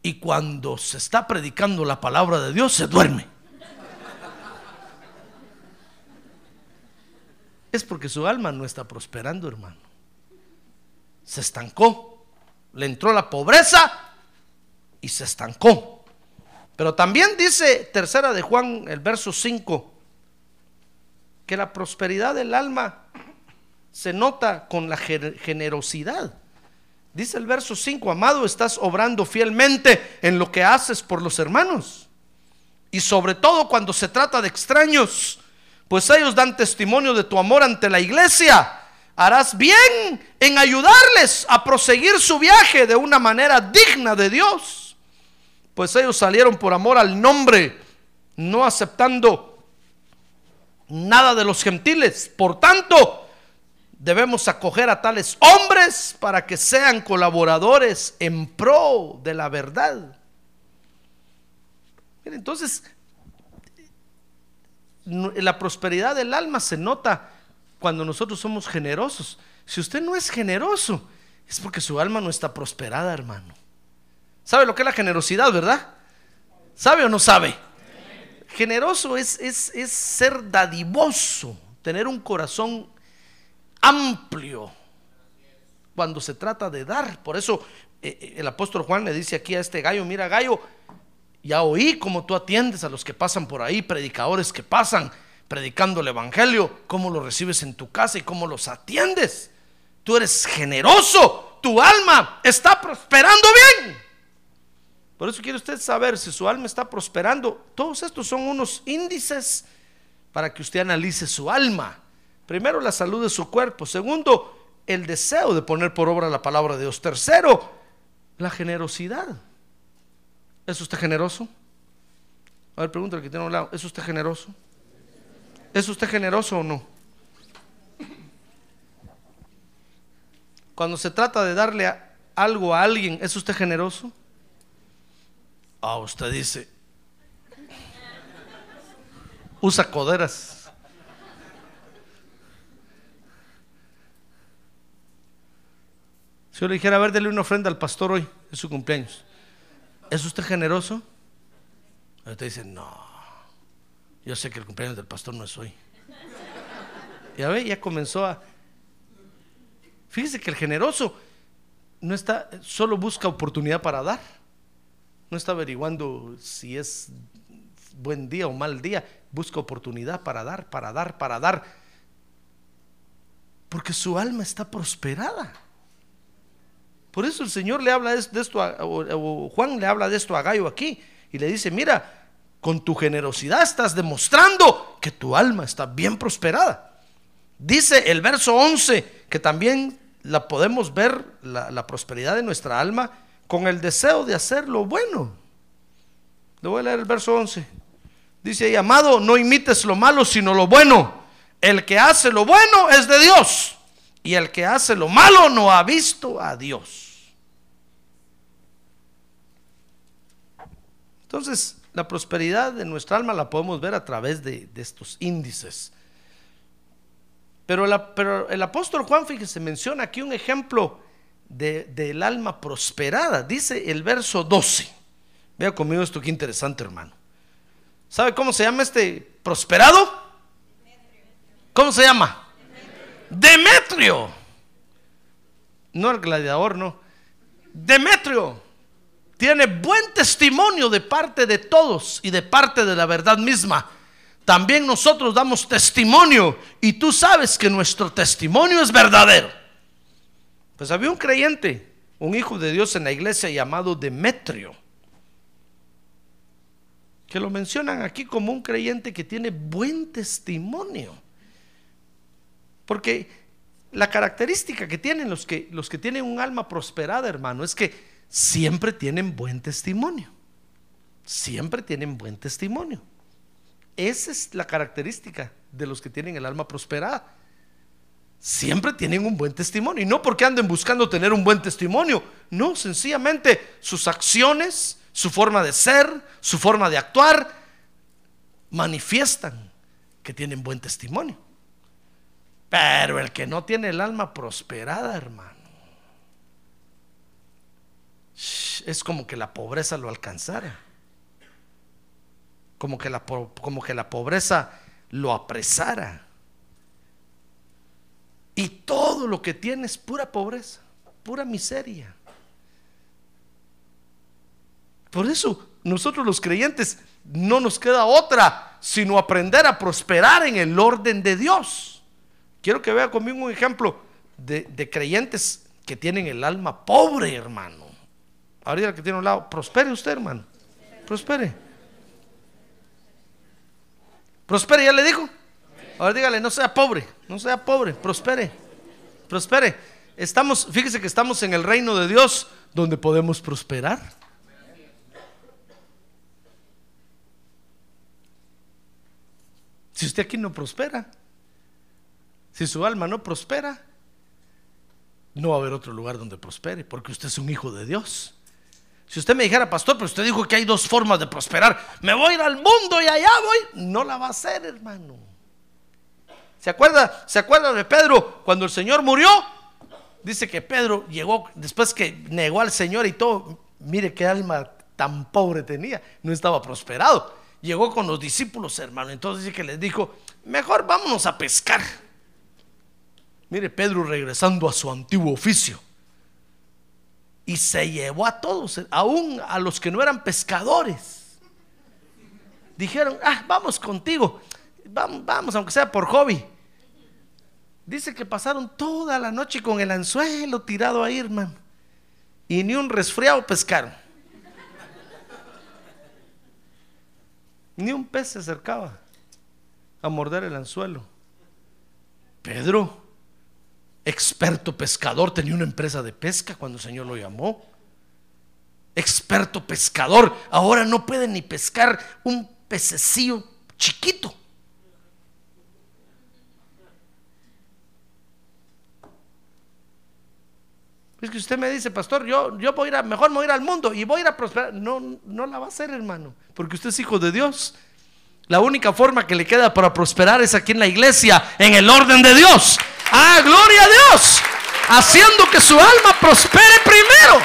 Y cuando se está predicando la palabra de Dios, se duerme. Es porque su alma no está prosperando, hermano. Se estancó. Le entró la pobreza y se estancó. Pero también dice tercera de Juan, el verso 5, que la prosperidad del alma se nota con la generosidad. Dice el verso 5, amado, estás obrando fielmente en lo que haces por los hermanos. Y sobre todo cuando se trata de extraños, pues ellos dan testimonio de tu amor ante la iglesia. Harás bien en ayudarles a proseguir su viaje de una manera digna de Dios. Pues ellos salieron por amor al nombre, no aceptando nada de los gentiles. Por tanto, debemos acoger a tales hombres para que sean colaboradores en pro de la verdad. Entonces, la prosperidad del alma se nota cuando nosotros somos generosos. Si usted no es generoso, es porque su alma no está prosperada, hermano. ¿Sabe lo que es la generosidad, verdad? ¿Sabe o no sabe? Generoso es, es, ser dadivoso, tener un corazón amplio cuando se trata de dar. Por eso eh, eh, el apóstol Juan le dice aquí a este gallo, mira gallo, ya oí cómo tú atiendes a los que pasan por ahí, predicadores que pasan predicando el Evangelio, cómo los recibes en tu casa y cómo los atiendes. Tú eres generoso, tu alma está prosperando bien. Por eso quiere usted saber si su alma está prosperando. Todos estos son unos índices para que usted analice su alma. Primero, la salud de su cuerpo. Segundo, el deseo de poner por obra la palabra de Dios. Tercero, la generosidad. ¿Es usted generoso? A ver, pregúntale que tiene un lado. ¿Es usted generoso? ¿Es usted generoso o no? Cuando se trata de darle algo a alguien, ¿es usted generoso? Ah, usted dice, usa coderas. Si yo le dijera, a ver, dele una ofrenda al pastor hoy, es su cumpleaños. ¿Es usted generoso? Usted dice, no, yo sé que el cumpleaños del pastor no es hoy. Ya ve, ya comenzó a... Fíjese que el generoso no está, solo busca oportunidad para dar. No está averiguando si es buen día o mal día. Busca oportunidad para dar, para dar, para dar. Porque su alma está prosperada. Por eso el Señor le habla de esto, o, Juan le habla de esto a Gallo aquí y le dice, mira, con tu generosidad estás demostrando que tu alma está bien prosperada. Dice el verso 11 que también la podemos ver, la, la prosperidad de nuestra alma, con el deseo de hacer lo bueno. Le voy a leer el verso 11. Dice ahí, amado, no imites lo malo, sino lo bueno. El que hace lo bueno es de Dios. Y el que hace lo malo no ha visto a Dios. Entonces, la prosperidad de nuestra alma la podemos ver a través de, estos índices. Pero, el apóstol Juan, fíjese, menciona aquí un ejemplo del alma prosperada. Dice el verso 12. Vea conmigo esto, qué interesante, hermano. ¿Sabe cómo se llama este prosperado? ¿Cómo se llama? Demetrio. No el gladiador, no. Demetrio tiene buen testimonio de parte de todos y de parte de la verdad misma. También nosotros damos testimonio y tú sabes que nuestro testimonio es verdadero. Pues había un creyente, un hijo de Dios en la iglesia llamado Demetrio, que lo mencionan aquí como un creyente que tiene buen testimonio. Porque la característica que tienen los que, los que tienen un alma prosperada, hermano, es que siempre tienen buen testimonio. Siempre tienen buen testimonio. Esa es la característica de los que tienen el alma prosperada. Siempre tienen un buen testimonio. Y no porque anden buscando tener un buen testimonio. No, sencillamente sus acciones, su forma de ser, su forma de actuar, manifiestan que tienen buen testimonio. Pero el que no tiene el alma prosperada, hermano, es como que la pobreza lo alcanzara. Como que la, como que la pobreza lo apresara. Y todo lo que tiene es pura pobreza, pura miseria. Por eso nosotros los creyentes no nos queda otra sino aprender a prosperar en el orden de Dios. Quiero que vea conmigo un ejemplo de, creyentes que tienen el alma pobre, hermano. Ahorita que tiene un lado, prospere usted, hermano. Prospere. Prospere, ya le dijo. Ahora dígale, no sea pobre, no sea pobre, prospere. Prospere. Estamos, fíjese que estamos en el reino de Dios donde podemos prosperar. Si usted aquí no prospera, si su alma no prospera, no va a haber otro lugar donde prospere, porque usted es un hijo de Dios. Si usted me dijera, pastor, pero usted dijo que hay dos formas de prosperar, me voy a ir al mundo y allá voy, no la va a hacer, hermano. ¿Se acuerda, ¿Se acuerda de Pedro cuando el Señor murió? Dice que Pedro llegó, después que negó al Señor y todo, mire qué alma tan pobre tenía, no estaba prosperado. Llegó con los discípulos, hermano, entonces dice que les dijo, mejor vámonos a pescar. Mire, Pedro regresando a su antiguo oficio. Y se llevó a todos, aún a los que no eran pescadores. Dijeron, ah, vamos contigo. Vamos, aunque sea por hobby. Dice que pasaron toda la noche con el anzuelo tirado ahí, hermano. Y ni un resfriado pescaron. Ni un pez se acercaba a morder el anzuelo. Pedro experto pescador, tenía una empresa de pesca cuando el Señor lo llamó. Experto pescador, ahora no puede ni pescar un pececillo chiquito. Es que usted me dice, pastor, yo, yo voy a ir a, mejor me voy a ir al mundo y voy a ir a prosperar. No, no la va a hacer, hermano, porque usted es hijo de Dios. La única forma que le queda para prosperar es aquí en la iglesia, en el orden de Dios. Ah, gloria a Dios. Haciendo que su alma prospere primero.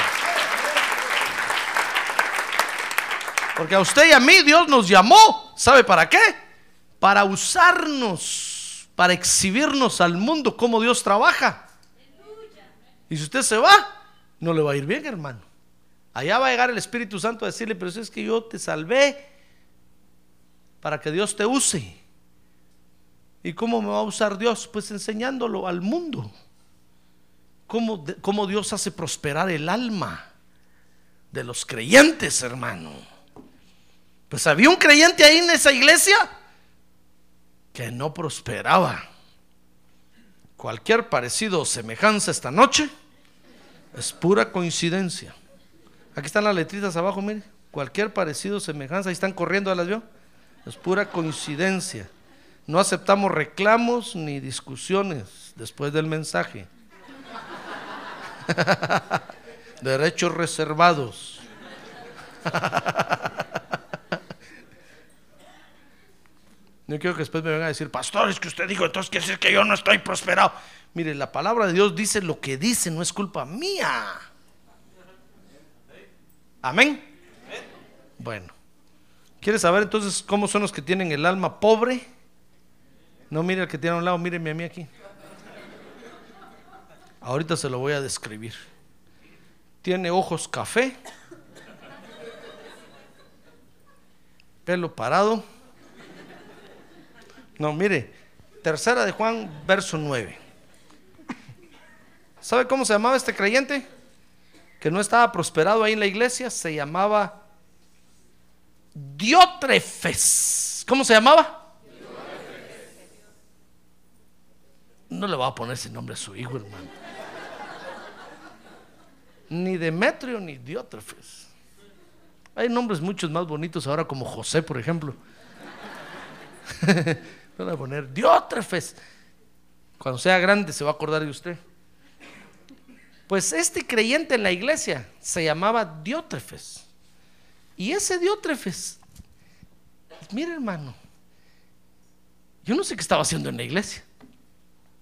Porque a usted y a mí Dios nos llamó. ¿Sabe para qué? Para usarnos, para exhibirnos al mundo cómo Dios trabaja. Y si usted se va, no le va a ir bien, hermano. Allá va a llegar el Espíritu Santo a decirle, pero si es que yo te salvé para que Dios te use. ¿Y cómo me va a usar Dios? Pues enseñándolo al mundo. ¿Cómo, cómo Dios hace prosperar el alma de los creyentes, hermano? Pues había un creyente ahí en esa iglesia que no prosperaba. Cualquier parecido o semejanza esta noche es pura coincidencia. Aquí están las letritas abajo, mire. Cualquier parecido o semejanza, ahí están corriendo, ¿las vio? Es pura coincidencia. No aceptamos reclamos ni discusiones después del mensaje. (laughs) Derechos reservados. (laughs) No quiero que después me vengan a decir, pastor, es que usted dijo, entonces quiere decir que yo no estoy prosperado. Mire, la palabra de Dios dice lo que dice, no es culpa mía. Amén. Bueno, ¿quieres saber entonces cómo son los que tienen el alma pobre? No mire al que tiene a un lado, míreme a mí aquí. Ahorita se lo voy a describir. Tiene ojos café, pelo parado. No, mire, tercera de Juan, verso 9. ¿Sabe cómo se llamaba este creyente? Que no estaba prosperado ahí en la iglesia, se llamaba Diótrefes. ¿Cómo se llamaba? No le va a poner ese nombre a su hijo, hermano. Ni Demetrio ni Diótrefes. Hay nombres muchos más bonitos ahora, como José, por ejemplo. (laughs) Van a poner Diótrefes. Cuando sea grande se va a acordar de usted. Pues este creyente en la iglesia se llamaba Diótrefes. Y ese Diótrefes, mire hermano, yo no sé qué estaba haciendo en la iglesia.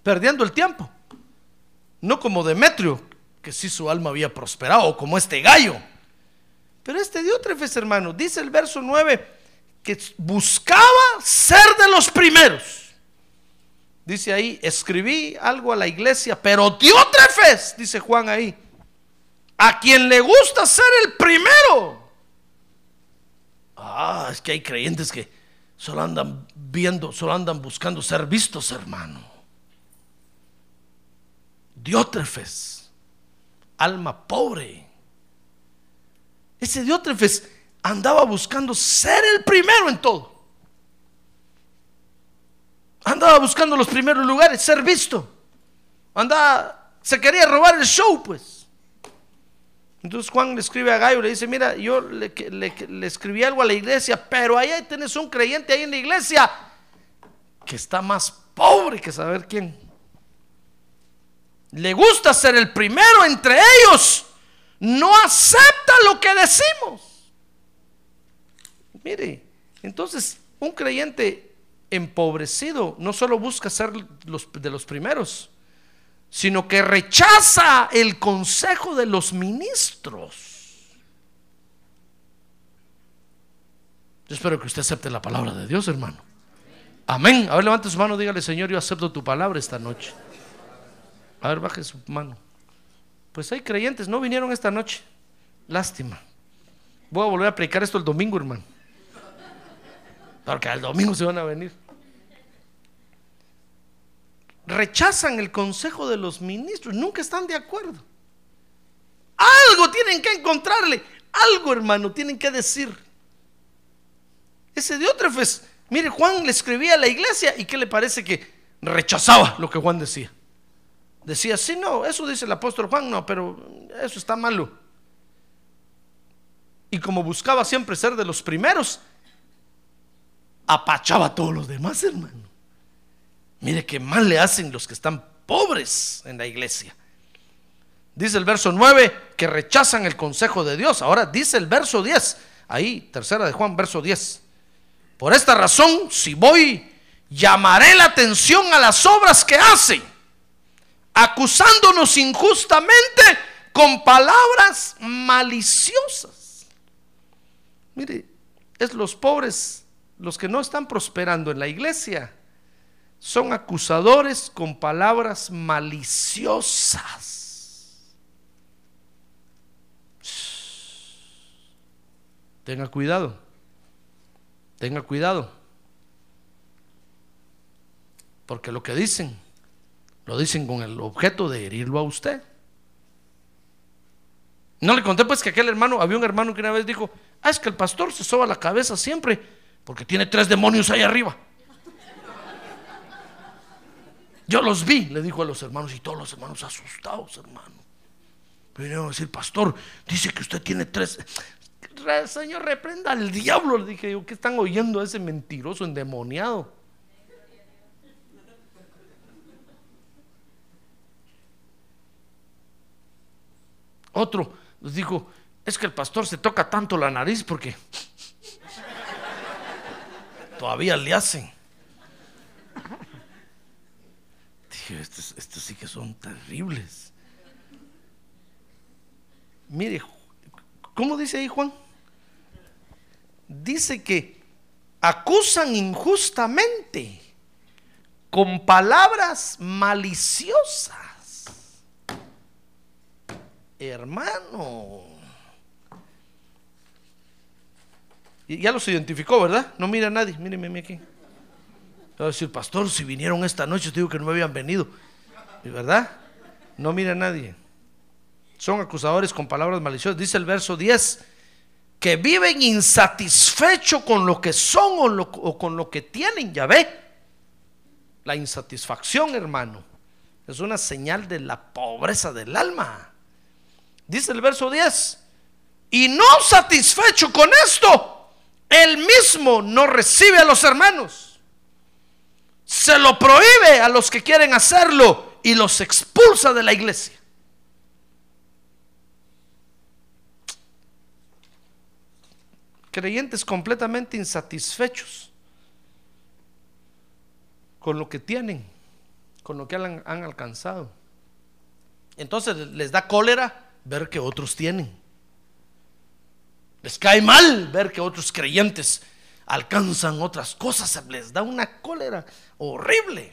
Perdiendo el tiempo. No como Demetrio, que sí su alma había prosperado, o como este gallo. Pero este Diótrefes, hermano, dice el verso 9, que buscaba ser de los primeros. Dice ahí, escribí algo a la iglesia, pero Diótrefes, dice Juan ahí, a quien le gusta ser el primero. Ah, es que hay creyentes que solo andan viendo, solo andan buscando ser vistos, hermano. Diótrefes, alma pobre. Ese Diótrefes andaba buscando ser el primero en todo. Andaba buscando los primeros lugares, ser visto. Andaba, se quería robar el show, pues. Entonces Juan le escribe a Gallo, le dice, mira, yo le, le- escribí algo a la iglesia, pero ahí tienes un creyente ahí en la iglesia que está más pobre que saber quién. Le gusta ser el primero entre ellos. No acepta lo que decimos. Mire, entonces un creyente empobrecido no solo busca ser los, de los primeros, sino que rechaza el consejo de los ministros. Yo espero que usted acepte la palabra de Dios, hermano. Amén. A ver, levante su mano, dígale, Señor, yo acepto tu palabra esta noche. A ver, baje su mano. Pues hay creyentes, no vinieron esta noche. Lástima. Voy a volver a predicar esto el domingo, hermano. Porque al domingo se van a venir. Rechazan el consejo de los ministros, nunca están de acuerdo. Algo tienen que encontrarle, algo hermano tienen que decir. Ese Diótrefes, mire, Juan le escribía a la iglesia y ¿qué le parece que rechazaba lo que Juan decía? Decía, sí, no, eso dice el apóstol Juan, no, pero eso está malo. Y como buscaba siempre ser de los primeros, apachaba a todos los demás, hermano. Mire qué mal le hacen los que están pobres en la iglesia. Dice el verso 9 que rechazan el consejo de Dios. Ahora dice el verso 10, ahí, tercera de Juan, verso 10. Por esta razón, si voy, llamaré la atención a las obras que hacen, acusándonos injustamente con palabras maliciosas. Mire, es los pobres, los que no están prosperando en la iglesia, son acusadores con palabras maliciosas. Tenga cuidado. Tenga cuidado. Porque lo que dicen lo dicen con el objeto de herirlo a usted. No le conté pues que aquel hermano, había un hermano que una vez dijo, ah, es que el pastor se soba la cabeza siempre porque tiene tres demonios ahí arriba. Yo los vi, le dijo a los hermanos y todos los hermanos asustados, hermano. Vinieron a decir, pastor, dice que usted tiene tres. Señor, reprenda al diablo. Le dije yo, ¿qué están oyendo a ese mentiroso endemoniado? Otro les dijo, es que el pastor se toca tanto la nariz porque todavía le hacen. Dije, estos sí que son terribles. Mire, ¿cómo dice ahí Juan? Dice que acusan injustamente con palabras maliciosas. Hermano. Y ya los identificó, ¿verdad? No mira a nadie, míreme aquí. Va pastor, si vinieron esta noche, te digo que no me habían venido. ¿Verdad? No mira a nadie. Son acusadores con palabras maliciosas. Dice el verso 10, que viven insatisfechos con lo que son o, o con lo que tienen. Ya ve. La insatisfacción, hermano, es una señal de la pobreza del alma. Dice el verso 10, y no satisfecho con esto, él mismo no recibe a los hermanos. Se lo prohíbe a los que quieren hacerlo y los expulsa de la iglesia. Creyentes completamente insatisfechos con lo que tienen, con lo que han, han alcanzado. Entonces les da cólera ver que otros tienen. Les cae mal ver que otros creyentes alcanzan otras cosas, les da una cólera horrible,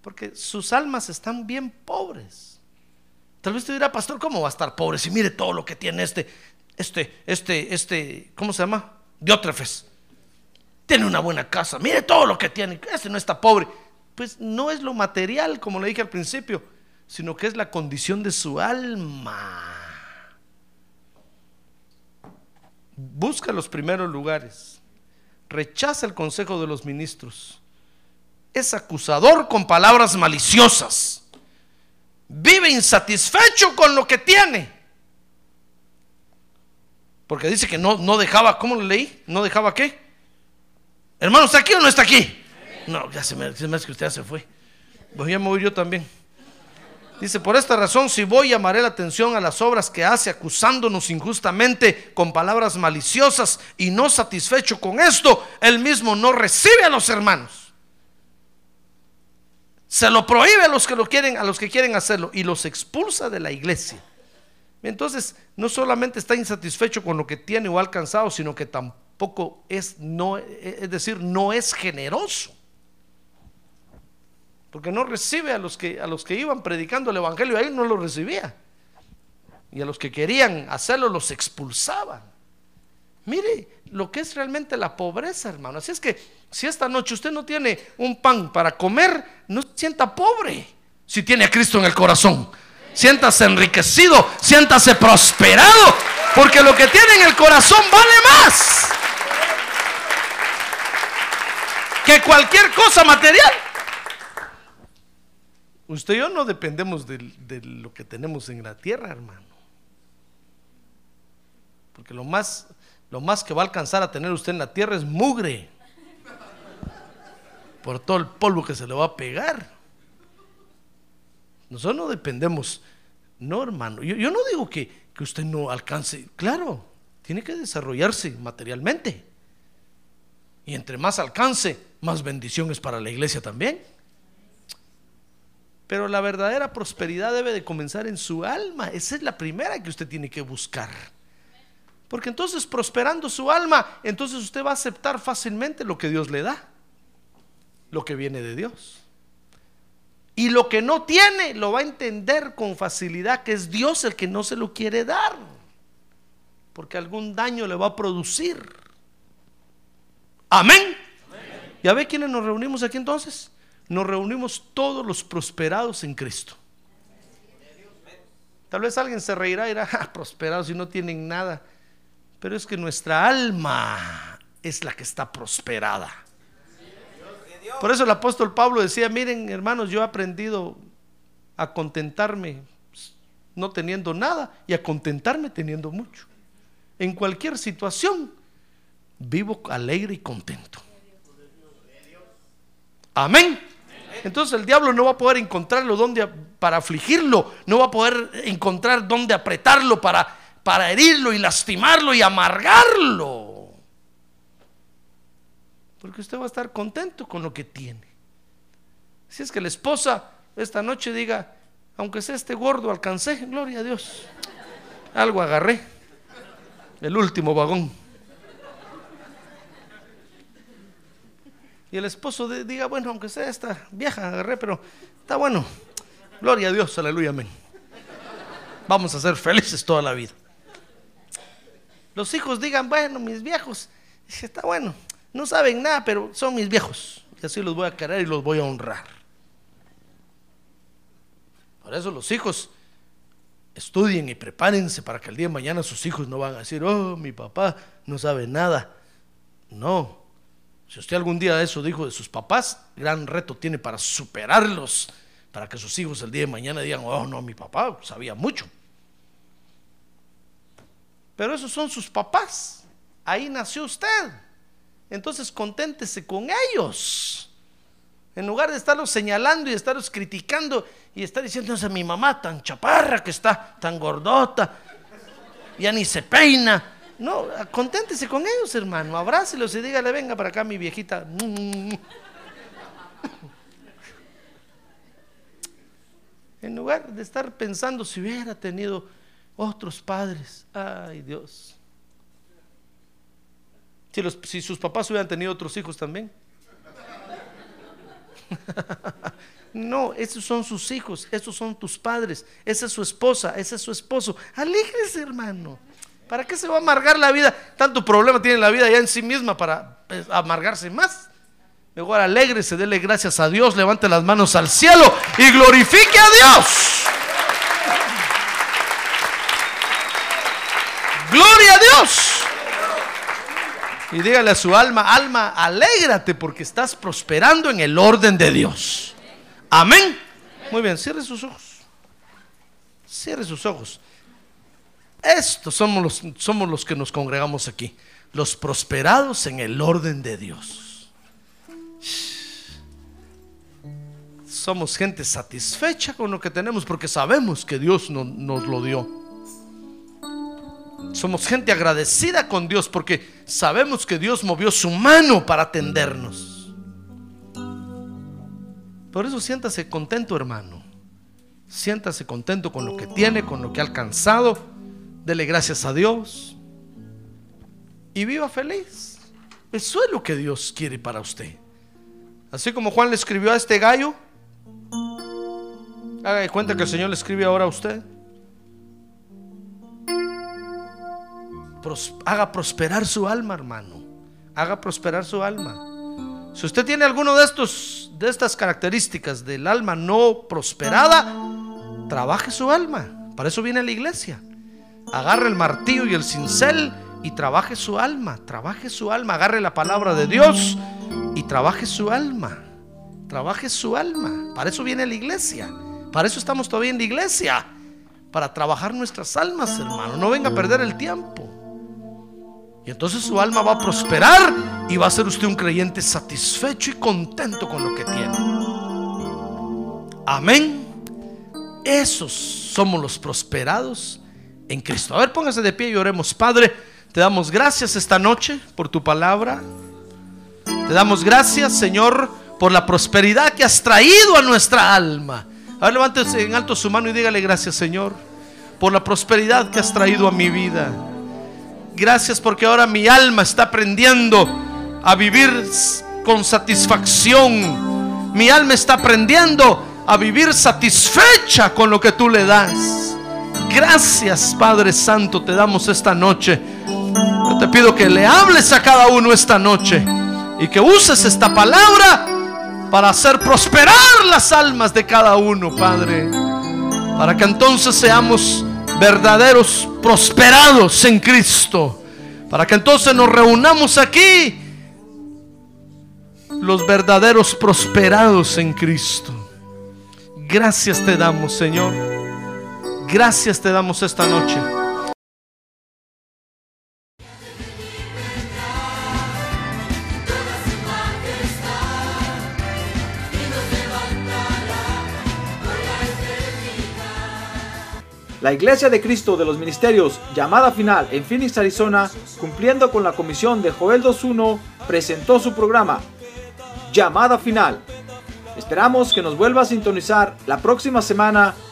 porque sus almas están bien pobres. Tal vez te dirá, pastor, ¿cómo va a estar pobre si mire todo lo que tiene este, este, este, este, ¿cómo se llama? Diótrefes. Tiene una buena casa, mire todo lo que tiene, este no está pobre. Pues no es lo material, como le dije al principio, sino que es la condición de su alma. Busca los primeros lugares rechaza el consejo de los ministros, es acusador con palabras maliciosas, vive insatisfecho con lo que tiene. Porque dice que no, no dejaba, ¿cómo lo leí? ¿No dejaba qué? Hermano, ¿está aquí o no está aquí? No, ya se me, se me hace que usted ya se fue. Voy a mover yo también. Dice, por esta razón, si voy, llamaré la atención a las obras que hace, acusándonos injustamente con palabras maliciosas y no satisfecho con esto, él mismo no recibe a los hermanos. Se lo prohíbe a los que lo quieren, a los que quieren hacerlo, y los expulsa de la iglesia. Entonces, no solamente está insatisfecho con lo que tiene o ha alcanzado, sino que tampoco es, no, es decir, no es generoso porque no recibe a los que, a los que iban predicando el Evangelio, a él no lo recibía. Y a los que querían hacerlo los expulsaban. Mire lo que es realmente la pobreza, hermano. Así es que si esta noche usted no tiene un pan para comer, no se sienta pobre. Si tiene a Cristo en el corazón, siéntase enriquecido, siéntase prosperado, porque lo que tiene en el corazón vale más que cualquier cosa material. Usted y yo no dependemos de, lo que tenemos en la tierra, hermano. Porque lo más, lo más que va a alcanzar a tener usted en la tierra es mugre. Por todo el polvo que se le va a pegar. Nosotros no dependemos. No, hermano. Yo, no digo que, que usted no alcance. Claro, tiene que desarrollarse materialmente. Y entre más alcance, más bendiciones para la iglesia también. Pero la verdadera prosperidad debe de comenzar en su alma. Esa es la primera que usted tiene que buscar. Porque entonces prosperando su alma, entonces usted va a aceptar fácilmente lo que Dios le da. Lo que viene de Dios. Y lo que no tiene, lo va a entender con facilidad que es Dios el que no se lo quiere dar. porque algún daño le va a producir. Amén. ¿Ya ve quiénes nos reunimos aquí entonces? Nos reunimos todos los prosperados en Cristo. Tal vez alguien se reirá y dirá, prosperados y no tienen nada. Pero es que nuestra alma es la que está prosperada. Por eso el apóstol Pablo decía, miren hermanos, yo he aprendido a contentarme no teniendo nada y a contentarme teniendo mucho. En cualquier situación vivo alegre y contento. Amén. Entonces el diablo no va a poder encontrarlo donde para afligirlo, no va a poder encontrar dónde apretarlo para, para herirlo y lastimarlo y amargarlo. Porque usted va a estar contento con lo que tiene. Si es que la esposa esta noche diga, aunque sea este gordo, alcancé, gloria a Dios. Algo agarré, el último vagón. Y el esposo diga, bueno, aunque sea esta vieja, agarré, pero está bueno. Gloria a Dios, aleluya, amén. Vamos a ser felices toda la vida. Los hijos digan, bueno, mis viejos, está bueno, no saben nada, pero son mis viejos. Y así los voy a querer y los voy a honrar. Por eso los hijos estudien y prepárense para que el día de mañana sus hijos no van a decir, oh, mi papá no sabe nada. No, si usted algún día eso dijo de sus papás, gran reto tiene para superarlos, para que sus hijos el día de mañana digan, oh no, mi papá sabía mucho. Pero esos son sus papás, ahí nació usted. Entonces conténtese con ellos. En lugar de estarlos señalando y estarlos criticando y estar diciendo, a mi mamá tan chaparra que está, tan gordota, ya ni se peina. No, conténtese con ellos, hermano. Abrácelos y dígale, venga para acá, mi viejita. (laughs) En lugar de estar pensando si hubiera tenido otros padres. Ay, Dios. Si, sus papás hubieran tenido otros hijos también. (laughs) No, esos son sus hijos, esos son tus padres, esa es su esposa, ese es su esposo. Alégrese, hermano. ¿Para qué se va a amargar la vida? Tanto problema tiene la vida ya en sí misma para pues, amargarse más. Mejor alégrese, dele gracias a Dios, levante las manos al cielo y glorifique a Dios. Gloria a Dios. Y dígale a su alma, alma, alégrate porque estás prosperando en el orden de Dios. Amén. Muy bien, cierre sus ojos. Cierre sus ojos. Estos somos los, somos los que nos congregamos aquí, los prosperados en el orden de Dios. Somos gente satisfecha con lo que tenemos porque sabemos que Dios nos lo dio. Somos gente agradecida con Dios porque sabemos que Dios movió su mano para atendernos. Por eso siéntase contento, hermano. Siéntase contento con lo que tiene, con lo que ha alcanzado dele gracias a Dios y viva feliz. Eso es lo que Dios quiere para usted. Así como Juan le escribió a este gallo, haga de cuenta que el Señor le escribe ahora a usted. haga prosperar su alma, hermano. Haga prosperar su alma. Si usted tiene alguno de estos de estas características del alma no prosperada, trabaje su alma. Para eso viene la iglesia agarre el martillo y el cincel y trabaje su alma, trabaje su alma, agarre la palabra de Dios y trabaje su alma, trabaje su alma. Para eso viene la iglesia, para eso estamos todavía en la iglesia, para trabajar nuestras almas, hermano. No venga a perder el tiempo. Y entonces su alma va a prosperar y va a ser usted un creyente satisfecho y contento con lo que tiene. Amén. Esos somos los prosperados en Cristo. A ver, póngase de pie y oremos. Padre, te damos gracias esta noche por tu palabra. Te damos gracias, Señor, por la prosperidad que has traído a nuestra alma. A ver, levántese en alto su mano y dígale gracias, Señor, por la prosperidad que has traído a mi vida. Gracias porque ahora mi alma está aprendiendo a vivir con satisfacción. Mi alma está aprendiendo a vivir satisfecha con lo que tú le das. Gracias, Padre Santo, te damos esta noche. Yo te pido que le hables a cada uno esta noche y que uses esta palabra para hacer prosperar las almas de cada uno, Padre. Para que entonces seamos verdaderos prosperados en Cristo. Para que entonces nos reunamos aquí los verdaderos prosperados en Cristo. Gracias te damos, Señor. Gracias te damos esta noche. La Iglesia de Cristo de los Ministerios, llamada final en Phoenix, Arizona, cumpliendo con la comisión de Joel 2.1, presentó su programa, Llamada Final. Esperamos que nos vuelva a sintonizar la próxima semana